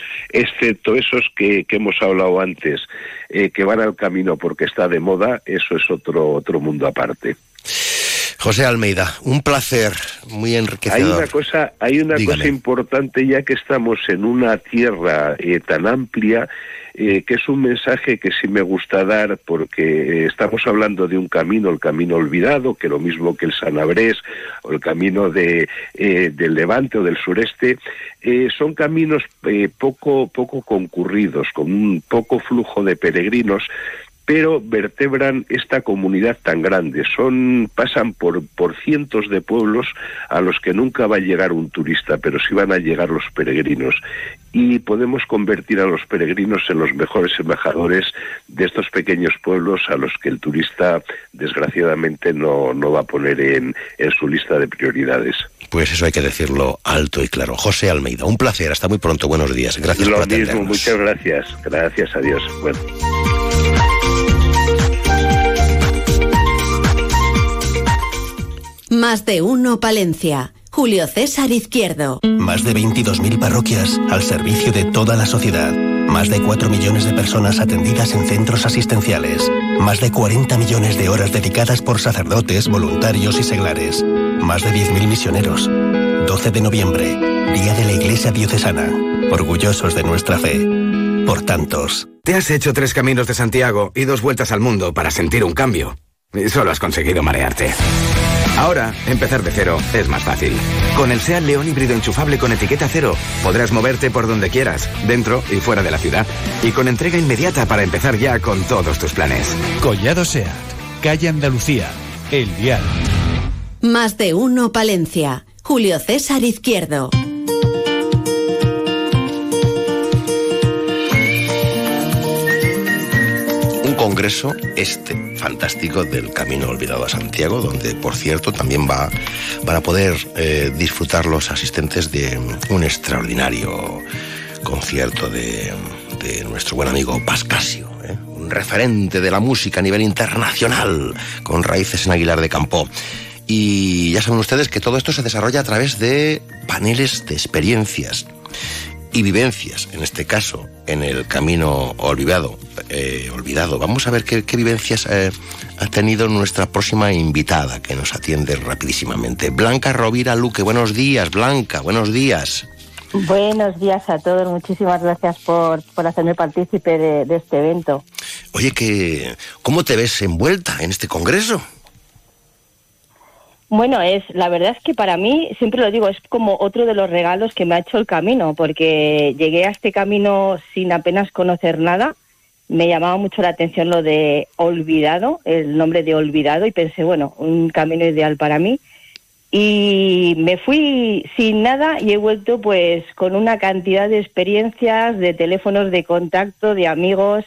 excepto esos que, hemos hablado antes, eh, que van al camino porque está de moda, eso es otro, otro mundo aparte. José Almeida, un placer, muy enriquecedor. Hay una cosa, hay una cosa importante ya que estamos en una tierra eh, tan amplia eh, que es un mensaje que sí me gusta dar porque eh, estamos hablando de un camino, el camino olvidado, que lo mismo que el Sanabrés o el camino de, eh, del Levante o del sureste, son caminos poco, poco concurridos, con un poco flujo de peregrinos, pero vertebran esta comunidad tan grande. Son pasan por, por cientos de pueblos a los que nunca va a llegar un turista, pero sí van a llegar los peregrinos. Y podemos convertir a los peregrinos en los mejores embajadores de estos pequeños pueblos a los que el turista, desgraciadamente, no, no va a poner en, en su lista de prioridades. Pues eso hay que decirlo alto y claro. José Almeida, un placer. Hasta muy pronto. Buenos días. Gracias Lo por mismo, muchas gracias. Gracias a Dios. Bueno. Más de uno Palencia. Julio César Izquierdo. Más de 22.000 parroquias al servicio de toda la sociedad. Más de 4 millones de personas atendidas en centros asistenciales. Más de 40 millones de horas dedicadas por sacerdotes, voluntarios y seglares. Más de 10.000 misioneros. 12 de noviembre, Día de la Iglesia Diocesana. Orgullosos de nuestra fe. Por tantos. Te has hecho tres caminos de Santiago y dos vueltas al mundo para sentir un cambio. Y solo has conseguido marearte. Ahora, empezar de cero es más fácil. Con el SEAT León híbrido enchufable con etiqueta cero, podrás moverte por donde quieras, dentro y fuera de la ciudad. Y con entrega inmediata para empezar ya con todos tus planes. Collado SEAT, calle Andalucía, El Vial. Más de uno Palencia. Julio César Izquierdo. Congreso este fantástico del Camino Olvidado a Santiago, donde, por cierto, también va, van a poder eh, disfrutar los asistentes de un extraordinario concierto de, nuestro buen amigo Pascasio, ¿eh? un referente de la música a nivel internacional, con raíces en Aguilar de Campo. Y ya saben ustedes que todo esto se desarrolla a través de paneles de experiencias y vivencias, en este caso, en el camino olvidado. Eh, olvidado. Vamos a ver qué, vivencias eh, ha tenido nuestra próxima invitada, que nos atiende rapidísimamente. Blanca Rovira Luque, buenos días, Blanca, buenos días. Buenos días a todos, muchísimas gracias por, por hacerme partícipe de, de este evento. Oye, que, ¿cómo te ves envuelta en este congreso? Bueno, es la verdad es que para mí, siempre lo digo, es como otro de los regalos que me ha hecho el camino, porque llegué a este camino sin apenas conocer nada. Me llamaba mucho la atención lo de olvidado, el nombre de olvidado, y pensé, bueno, un camino ideal para mí. Y me fui sin nada y he vuelto pues con una cantidad de experiencias, de teléfonos de contacto, de amigos,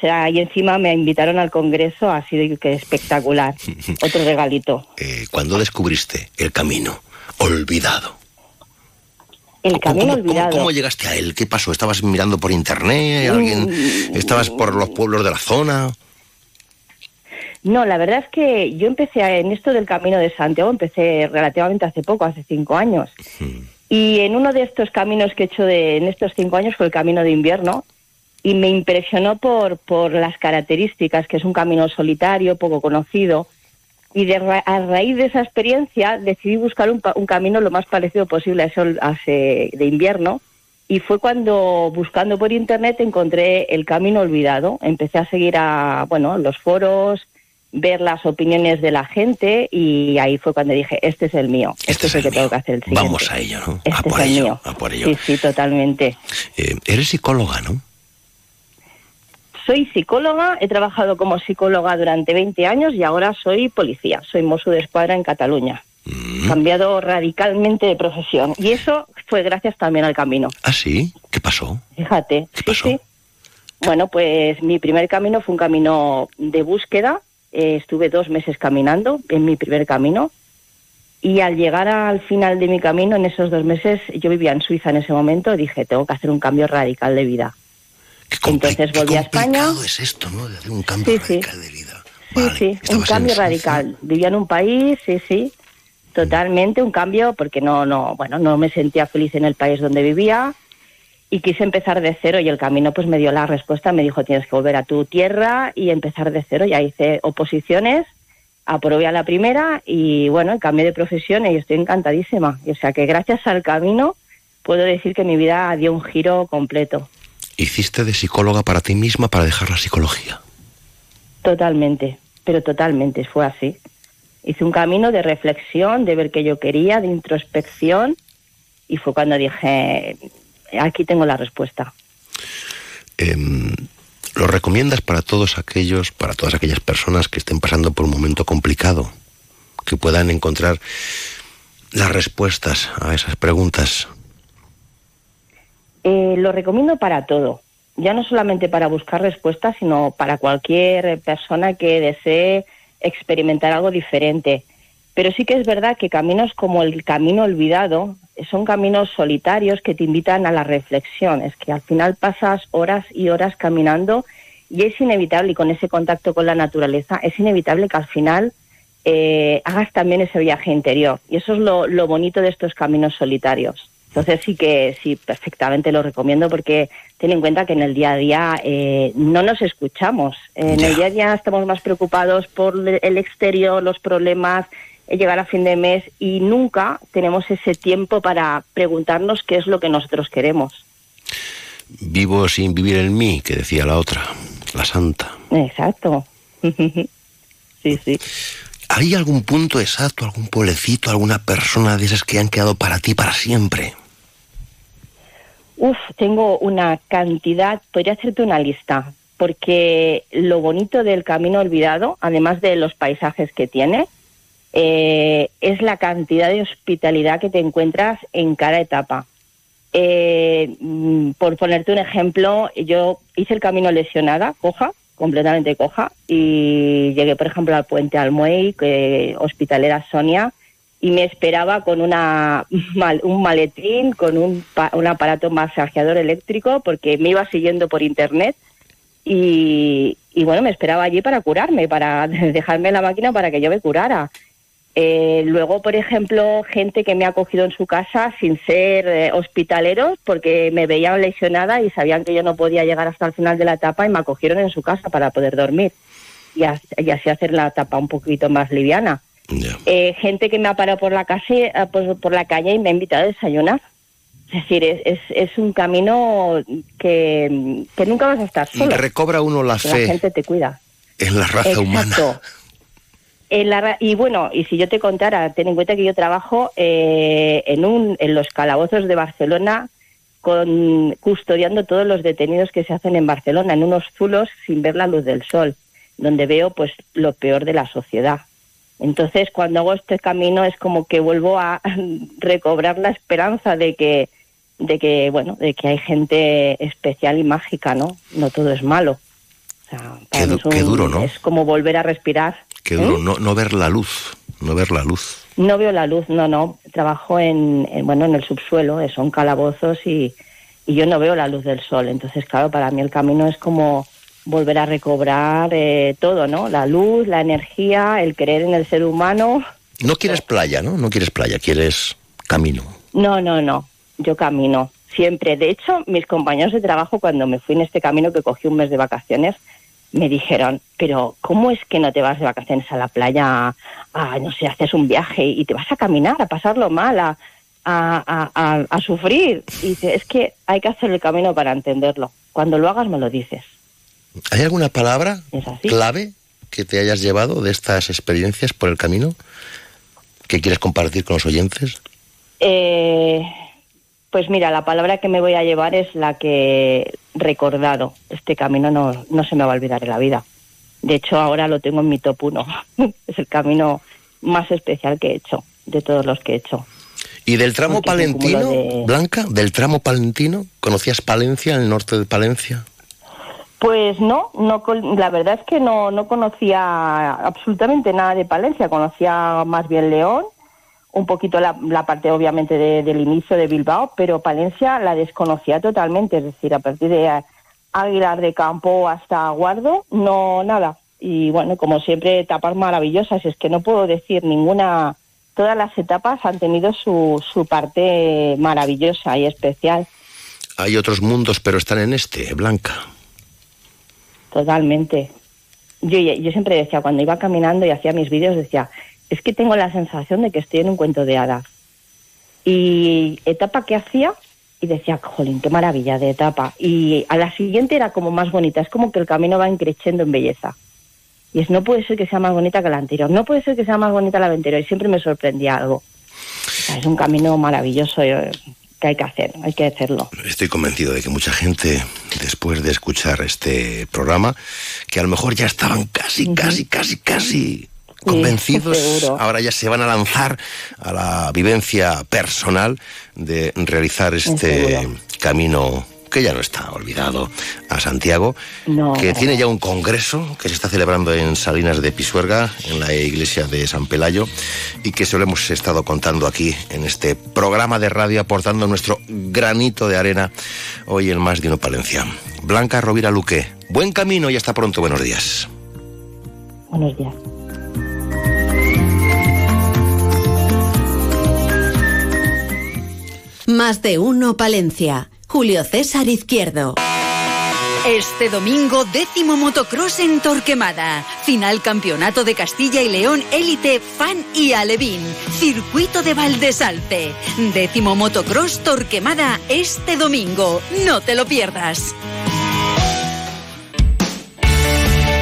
o sea, y encima me invitaron al Congreso, ha sido que espectacular. (laughs) Otro regalito. Eh, ¿Cuándo descubriste el camino olvidado? El camino olvidado. ¿Cómo llegaste a él? ¿Qué pasó? ¿Estabas mirando por internet? ¿Alguien? Mm. ¿Estabas por los pueblos de la zona? No, la verdad es que yo empecé en esto del Camino de Santiago, empecé relativamente hace poco, hace cinco años. Y en uno de estos caminos que he hecho de, en estos cinco años fue el Camino de Invierno. Y me impresionó por, por las características, que es un camino solitario, poco conocido. Y de ra- a raíz de esa experiencia decidí buscar un, pa- un camino lo más parecido posible a ese, a ese de invierno. Y fue cuando, buscando por internet, encontré el camino olvidado. Empecé a seguir a, bueno, los foros, ver las opiniones de la gente y ahí fue cuando dije, este es el mío, este, es el que tengo que hacer el siguiente. Vamos a ello, ¿no? Este a por es el ello, mío. a por ello. Sí, sí, totalmente. Eh, eres psicóloga, ¿no? Soy psicóloga, he trabajado como psicóloga durante 20 años y ahora soy policía, soy mozo de escuadra en Cataluña. Mm. Cambiado radicalmente de profesión y eso fue gracias también al camino. ¿Ah, sí? ¿Qué pasó? Fíjate, sí, sí. Bueno, pues mi primer camino fue un camino de búsqueda. Eh, estuve dos meses caminando en mi primer camino. Y al llegar al final de mi camino, en esos dos meses, yo vivía en Suiza en ese momento, dije, tengo que hacer un cambio radical de vida. Entonces volví a España. es esto, ¿no? De hacer un cambio Sí, sí. radical de vida. Sí, sí, un cambio radical. Vivía en un país, sí, sí, totalmente un cambio porque no, no, bueno, no me sentía feliz en el país donde vivía y quise empezar de cero y el camino pues me dio la respuesta, me dijo tienes que volver a tu tierra y empezar de cero. Ya hice oposiciones, aprobé a la primera y bueno, cambié de profesión y estoy encantadísima. O sea que gracias al camino puedo decir que mi vida dio un giro completo. Hiciste de psicóloga para ti misma para dejar la psicología. Totalmente, pero totalmente fue así. Hice un camino de reflexión, de ver qué yo quería, de introspección, y fue cuando dije, aquí tengo la respuesta. Em, ¿Lo recomiendas para todos aquellos, para todas aquellas personas que estén pasando por un momento complicado? Que puedan encontrar las respuestas a esas preguntas. Eh, lo recomiendo para todo, ya no solamente para buscar respuestas, sino para cualquier persona que desee experimentar algo diferente. Pero sí que es verdad que caminos como el camino olvidado son caminos solitarios que te invitan a la reflexión. Es que al final pasas horas y horas caminando y es inevitable, y con ese contacto con la naturaleza, es inevitable que al final eh, hagas también ese viaje interior. Y eso es lo bonito de estos caminos solitarios. Entonces sí que sí, perfectamente lo recomiendo porque ten en cuenta que en el día a día eh, no nos escuchamos. En el día a día estamos más preocupados por el exterior, los problemas, eh, llegar a fin de mes y nunca tenemos ese tiempo para preguntarnos qué es lo que nosotros queremos. Vivo sin vivir en mí, que decía la otra, la santa. Exacto. (laughs) sí, sí. ¿Hay algún punto exacto, algún pueblecito, alguna persona de esas que han quedado para ti para siempre? Uf, tengo una cantidad, podría hacerte una lista, porque lo bonito del Camino Olvidado, además de los paisajes que tiene, eh, es la cantidad de hospitalidad que te encuentras en cada etapa. Eh, mm, por ponerte un ejemplo, yo hice el camino lesionada, coja, completamente coja, y llegué, por ejemplo, al puente Almuey, que hospitalera Sonia, y me esperaba con una (laughs) un maletín, con un, un aparato masajeador eléctrico, porque me iba siguiendo por internet y, y bueno, me esperaba allí para curarme, para (laughs) dejarme la máquina para que yo me curara. Eh, luego, por ejemplo, gente que me ha acogido en su casa sin ser eh, hospitaleros porque me veían lesionada y sabían que yo no podía llegar hasta el final de la etapa y me acogieron en su casa para poder dormir y, y así hacer la etapa un poquito más liviana. Eh, gente que me ha parado por la, calle, eh, por, por la calle y me ha invitado a desayunar. Es decir, es, es, es un camino que, que nunca vas a estar solo. Recobra uno la que la fe gente te cuida. en la raza Exacto. humana. En la ra- y bueno, y si yo te contara, ten en cuenta que yo trabajo eh, en, un, en los calabozos de Barcelona con, custodiando todos los detenidos que se hacen en Barcelona, en unos zulos sin ver la luz del sol, donde veo pues lo peor de la sociedad. Entonces, cuando hago este camino es como que vuelvo a (laughs) recobrar la esperanza de que, de que, bueno, de que hay gente especial y mágica, ¿no? No todo es malo. O sea, para Qué du- es un- qué duro, ¿no? Es como volver a respirar. Qué ¿Eh? duro no, no ver la luz, no ver la luz. No veo la luz, no, no. Trabajo en, en- bueno, en el subsuelo, eh, son calabozos y, y yo no veo la luz del sol. Entonces, claro, para mí el camino es como volver a recobrar eh, todo, ¿no? La luz, la energía, el creer en el ser humano. No quieres playa, ¿no? No quieres playa, quieres camino. No, no, no. Yo camino siempre. De hecho, mis compañeros de trabajo, cuando me fui en este camino que cogí un mes de vacaciones, me dijeron, pero ¿cómo es que no te vas de vacaciones a la playa, a, no sé, haces un viaje y te vas a caminar, a pasarlo mal, a, a, a- a- a sufrir? Y dice, es que hay que hacer el camino para entenderlo. Cuando lo hagas me lo dices. ¿Hay alguna palabra clave que te hayas llevado de estas experiencias por el camino que quieres compartir con los oyentes? Eh, pues mira, la palabra que me voy a llevar es la que recordado. Este camino no, no se me va a olvidar en la vida. De hecho, ahora lo tengo en mi top uno. (laughs) es el camino más especial que he hecho, de todos los que he hecho. ¿Y del tramo Porque palentino, de- Blanca? ¿Del tramo palentino? ¿Conocías Palencia, el norte de Palencia? Pues no, no la verdad es que no, no conocía absolutamente nada de Palencia, conocía más bien León, un poquito la, la parte obviamente de- del inicio de Bilbao, pero Palencia la desconocía totalmente, es decir, a partir de Aguilar de Campo hasta Guardo, no nada. Y bueno, como siempre, etapas maravillosas, es que no puedo decir ninguna, todas las etapas han tenido su, su parte maravillosa y especial. Hay otros mundos, pero están en este, Blanca. Totalmente. Yo, yo siempre decía, cuando iba caminando y hacía mis vídeos, decía, es que tengo la sensación de que estoy en un cuento de hadas. Y etapa que hacía, y decía, jolín, qué maravilla de etapa. Y a la siguiente era como más bonita, es como que el camino va increciendo en belleza. Y es, no puede ser que sea más bonita que la anterior, no puede ser que sea más bonita la anterior, y siempre me sorprendía algo. O sea, es un camino maravilloso eh, que hay que hacer, hay que hacerlo. Estoy convencido de que mucha gente, después de escuchar este programa, que a lo mejor ya estaban casi, casi, casi, casi convencidos, ahora ya se van a lanzar a la vivencia personal de realizar este Seguro. camino que ya no está olvidado a Santiago, No. que tiene ya un congreso que se está celebrando en Salinas de Pisuerga, en la iglesia de San Pelayo, y que se lo hemos estado contando aquí en este programa de radio, aportando nuestro granito de arena hoy en Más de Uno Palencia. Blanca Rovira Luque, buen camino y hasta pronto, buenos días. Buenos días. Más de uno Palencia. Julio César Izquierdo. Este domingo, décimo motocross en Torquemada. Final Campeonato de Castilla y León Élite Fan y Alevín. Circuito de Valdesalce. Décimo motocross Torquemada este domingo. No te lo pierdas.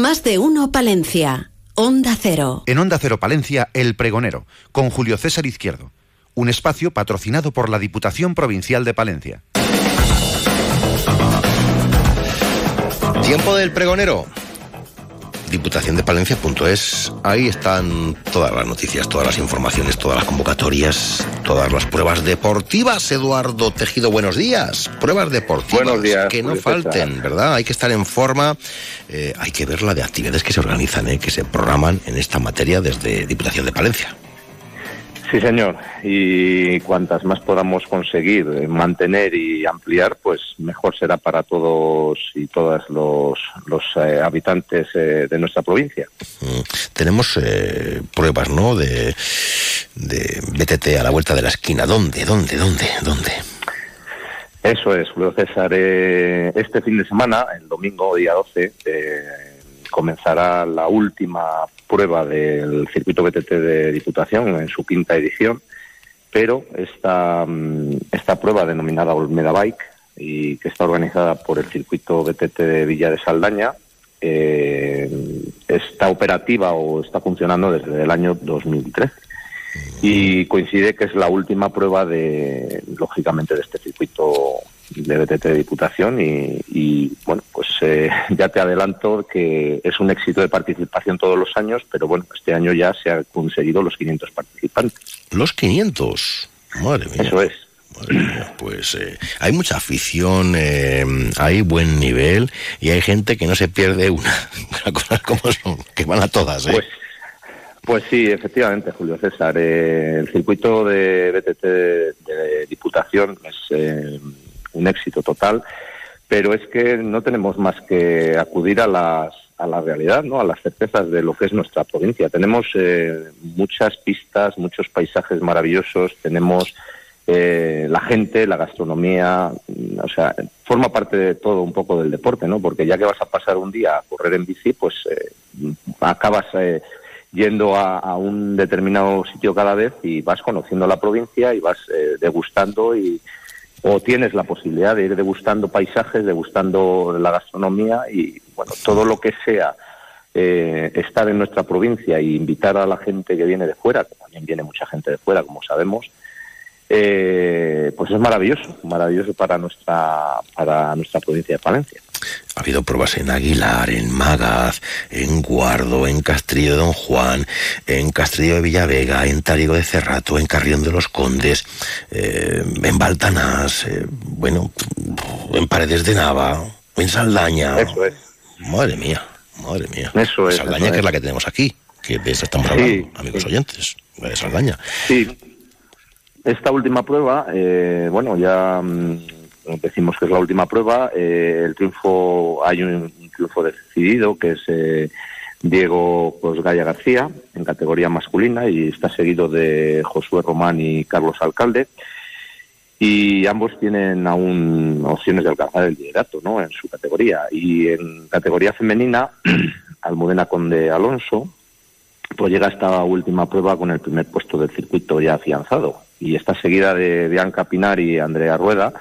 Más de uno Palencia. Onda Cero. En Onda Cero Palencia, El Pregonero, con Julio César Izquierdo. Un espacio patrocinado por la Diputación Provincial de Palencia. Tiempo del pregonero. Diputaciondepalencia.es. Ahí están todas las noticias, todas las informaciones, todas las convocatorias, todas las pruebas deportivas. Eduardo Tejido, buenos días. Pruebas deportivas. Buenos días, Que no falten, ¿verdad? Hay que estar en forma. Eh, hay que ver la de actividades que se organizan, ¿eh? que se programan en esta materia desde Diputación de Palencia. Sí, señor. Y cuantas más podamos conseguir eh, mantener y ampliar, pues mejor será para todos y todas los, los eh, habitantes eh, de nuestra provincia. Mm, Tenemos eh, pruebas, ¿no? De, de BTT a la vuelta de la esquina. ¿Dónde? ¿Dónde? ¿Dónde? ¿Dónde? Eso es, Julio César. Este fin de semana, el domingo, día 12, eh, comenzará la última prueba del circuito BTT de Diputación en su quinta edición, pero esta, mm, esta prueba denominada Olmeda Bike y que está organizada por el circuito BTT de Villa de Saldaña, eh, está operativa o está funcionando desde el año 2013 y coincide que es la última prueba de, lógicamente, de este circuito de BTT de Diputación y, bueno, pues eh, (laughs) ya te adelanto que es un éxito de participación todos los años, pero bueno, este año ya se han conseguido los 500 participantes. Los 500, madre mía. Eso es. pues eh, hay mucha afición, eh, hay buen nivel y hay gente que no se pierde una, (laughs) como son, que van a todas. ¿eh? Pues, pues sí, efectivamente, Julio César. el circuito de BTT de Diputación es un éxito total, pero es que no tenemos más que acudir a las a la realidad, ¿no? a las certezas de lo que es nuestra provincia. Tenemos eh, muchas pistas, muchos paisajes maravillosos, tenemos eh, la gente, la gastronomía, o sea, forma parte de todo un poco del deporte, ¿no? Porque ya que vas a pasar un día a correr en bici, pues eh, acabas yendo a, a, un determinado sitio cada vez y vas conociendo la provincia y vas degustando y, o tienes la posibilidad de ir degustando paisajes, degustando la gastronomía y bueno, todo lo que sea eh, estar en nuestra provincia e invitar a la gente que viene de fuera, que también viene mucha gente de fuera, como sabemos, eh, pues es maravilloso, maravilloso para nuestra, para nuestra provincia de Palencia. Ha habido pruebas en Aguilar, en Magaz, en Guardo, en Castrillo de Don Juan, en Castrillo de Villavega, en Tarigo de Cerrato, en Carrión de los Condes, eh, en Baltanás, eh, bueno, en Paredes de Nava, en Saldaña. Eso es. Madre mía, madre mía. Eso es. Saldaña, que es la que tenemos aquí, que de eso estamos hablando, amigos oyentes, de Saldaña. Sí. Esta última prueba, eh, bueno, ya... Mm, decimos que es la última prueba. Eh, el triunfo, hay un, triunfo decidido que es eh, Diego pues, Gaya García en categoría masculina y está seguido de Josué Román y Carlos Alcalde. Y ambos tienen aún opciones de alcanzar el liderato ¿no? en su categoría. Y en categoría femenina, (clears throat) Almudena Conde Alonso, pues llega a esta última prueba con el primer puesto del circuito ya afianzado. Y está seguida de Bianca Pinar y Andrea Rueda,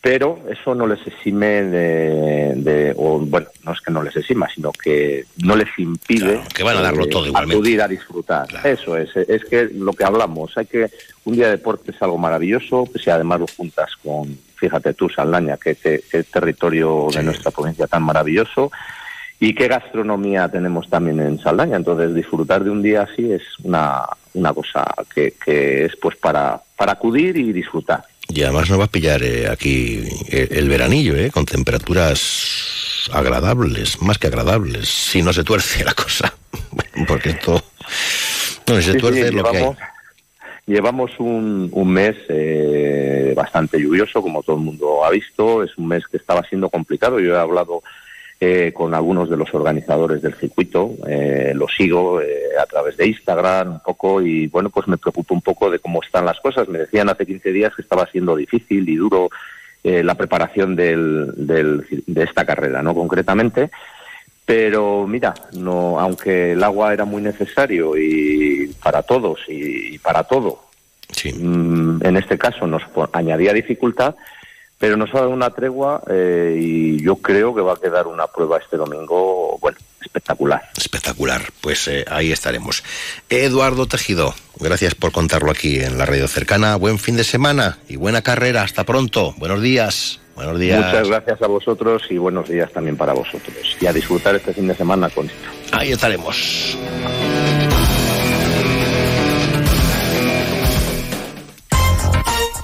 pero eso no les exime de, o bueno, no es que no les exima, sino que no les impide que van a darlo todo eh, acudir a disfrutar. Eso es, es que lo que hablamos, hay que un día de deporte es algo maravilloso, si además lo juntas con, fíjate tú, Saldaña, que, es territorio de nuestra provincia tan maravilloso, y qué gastronomía tenemos también en Saldaña. Entonces, disfrutar de un día así es una, una cosa que, que es pues para, para acudir y disfrutar. Y además nos va a pillar eh, aquí el, veranillo, eh, con temperaturas agradables, más que agradables, si no se tuerce la cosa. (laughs) Porque esto no se tuerce lo que hay. Llevamos un, un mes eh, bastante lluvioso, como todo el mundo ha visto. Es un mes que estaba siendo complicado. Yo he hablado eh, con algunos de los organizadores del circuito. Eh, lo sigo eh, a través de Instagram un poco y bueno, pues me preocupo un poco de cómo están las cosas. Me decían hace 15 días que estaba siendo difícil y duro la preparación del, de esta carrera, ¿no? Concretamente. Pero mira, no, aunque el agua era muy necesario y para todos y, para todo, mm, en este caso nos añadía dificultad, pero nos ha dado una tregua eh, y yo creo que va a quedar una prueba este domingo, bueno, espectacular. Espectacular, pues eh, ahí estaremos. Eduardo Tejido, gracias por contarlo aquí en la radio cercana. Buen fin de semana y buena carrera. Hasta pronto. Buenos días. Buenos días. Muchas gracias a vosotros y buenos días también para vosotros. Y a disfrutar este fin de semana con esto. Ahí estaremos.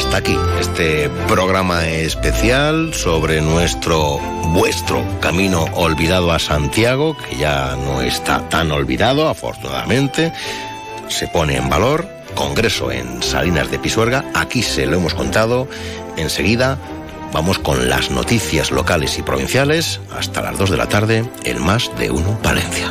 Hasta aquí este programa especial sobre nuestro, vuestro camino olvidado a Santiago, que ya no está tan olvidado, afortunadamente. Se pone en valor. Congreso en Salinas de Pisuerga. Aquí se lo hemos contado. Enseguida vamos con las noticias locales y provinciales. Hasta las 2 de la tarde, el más de uno Valencia.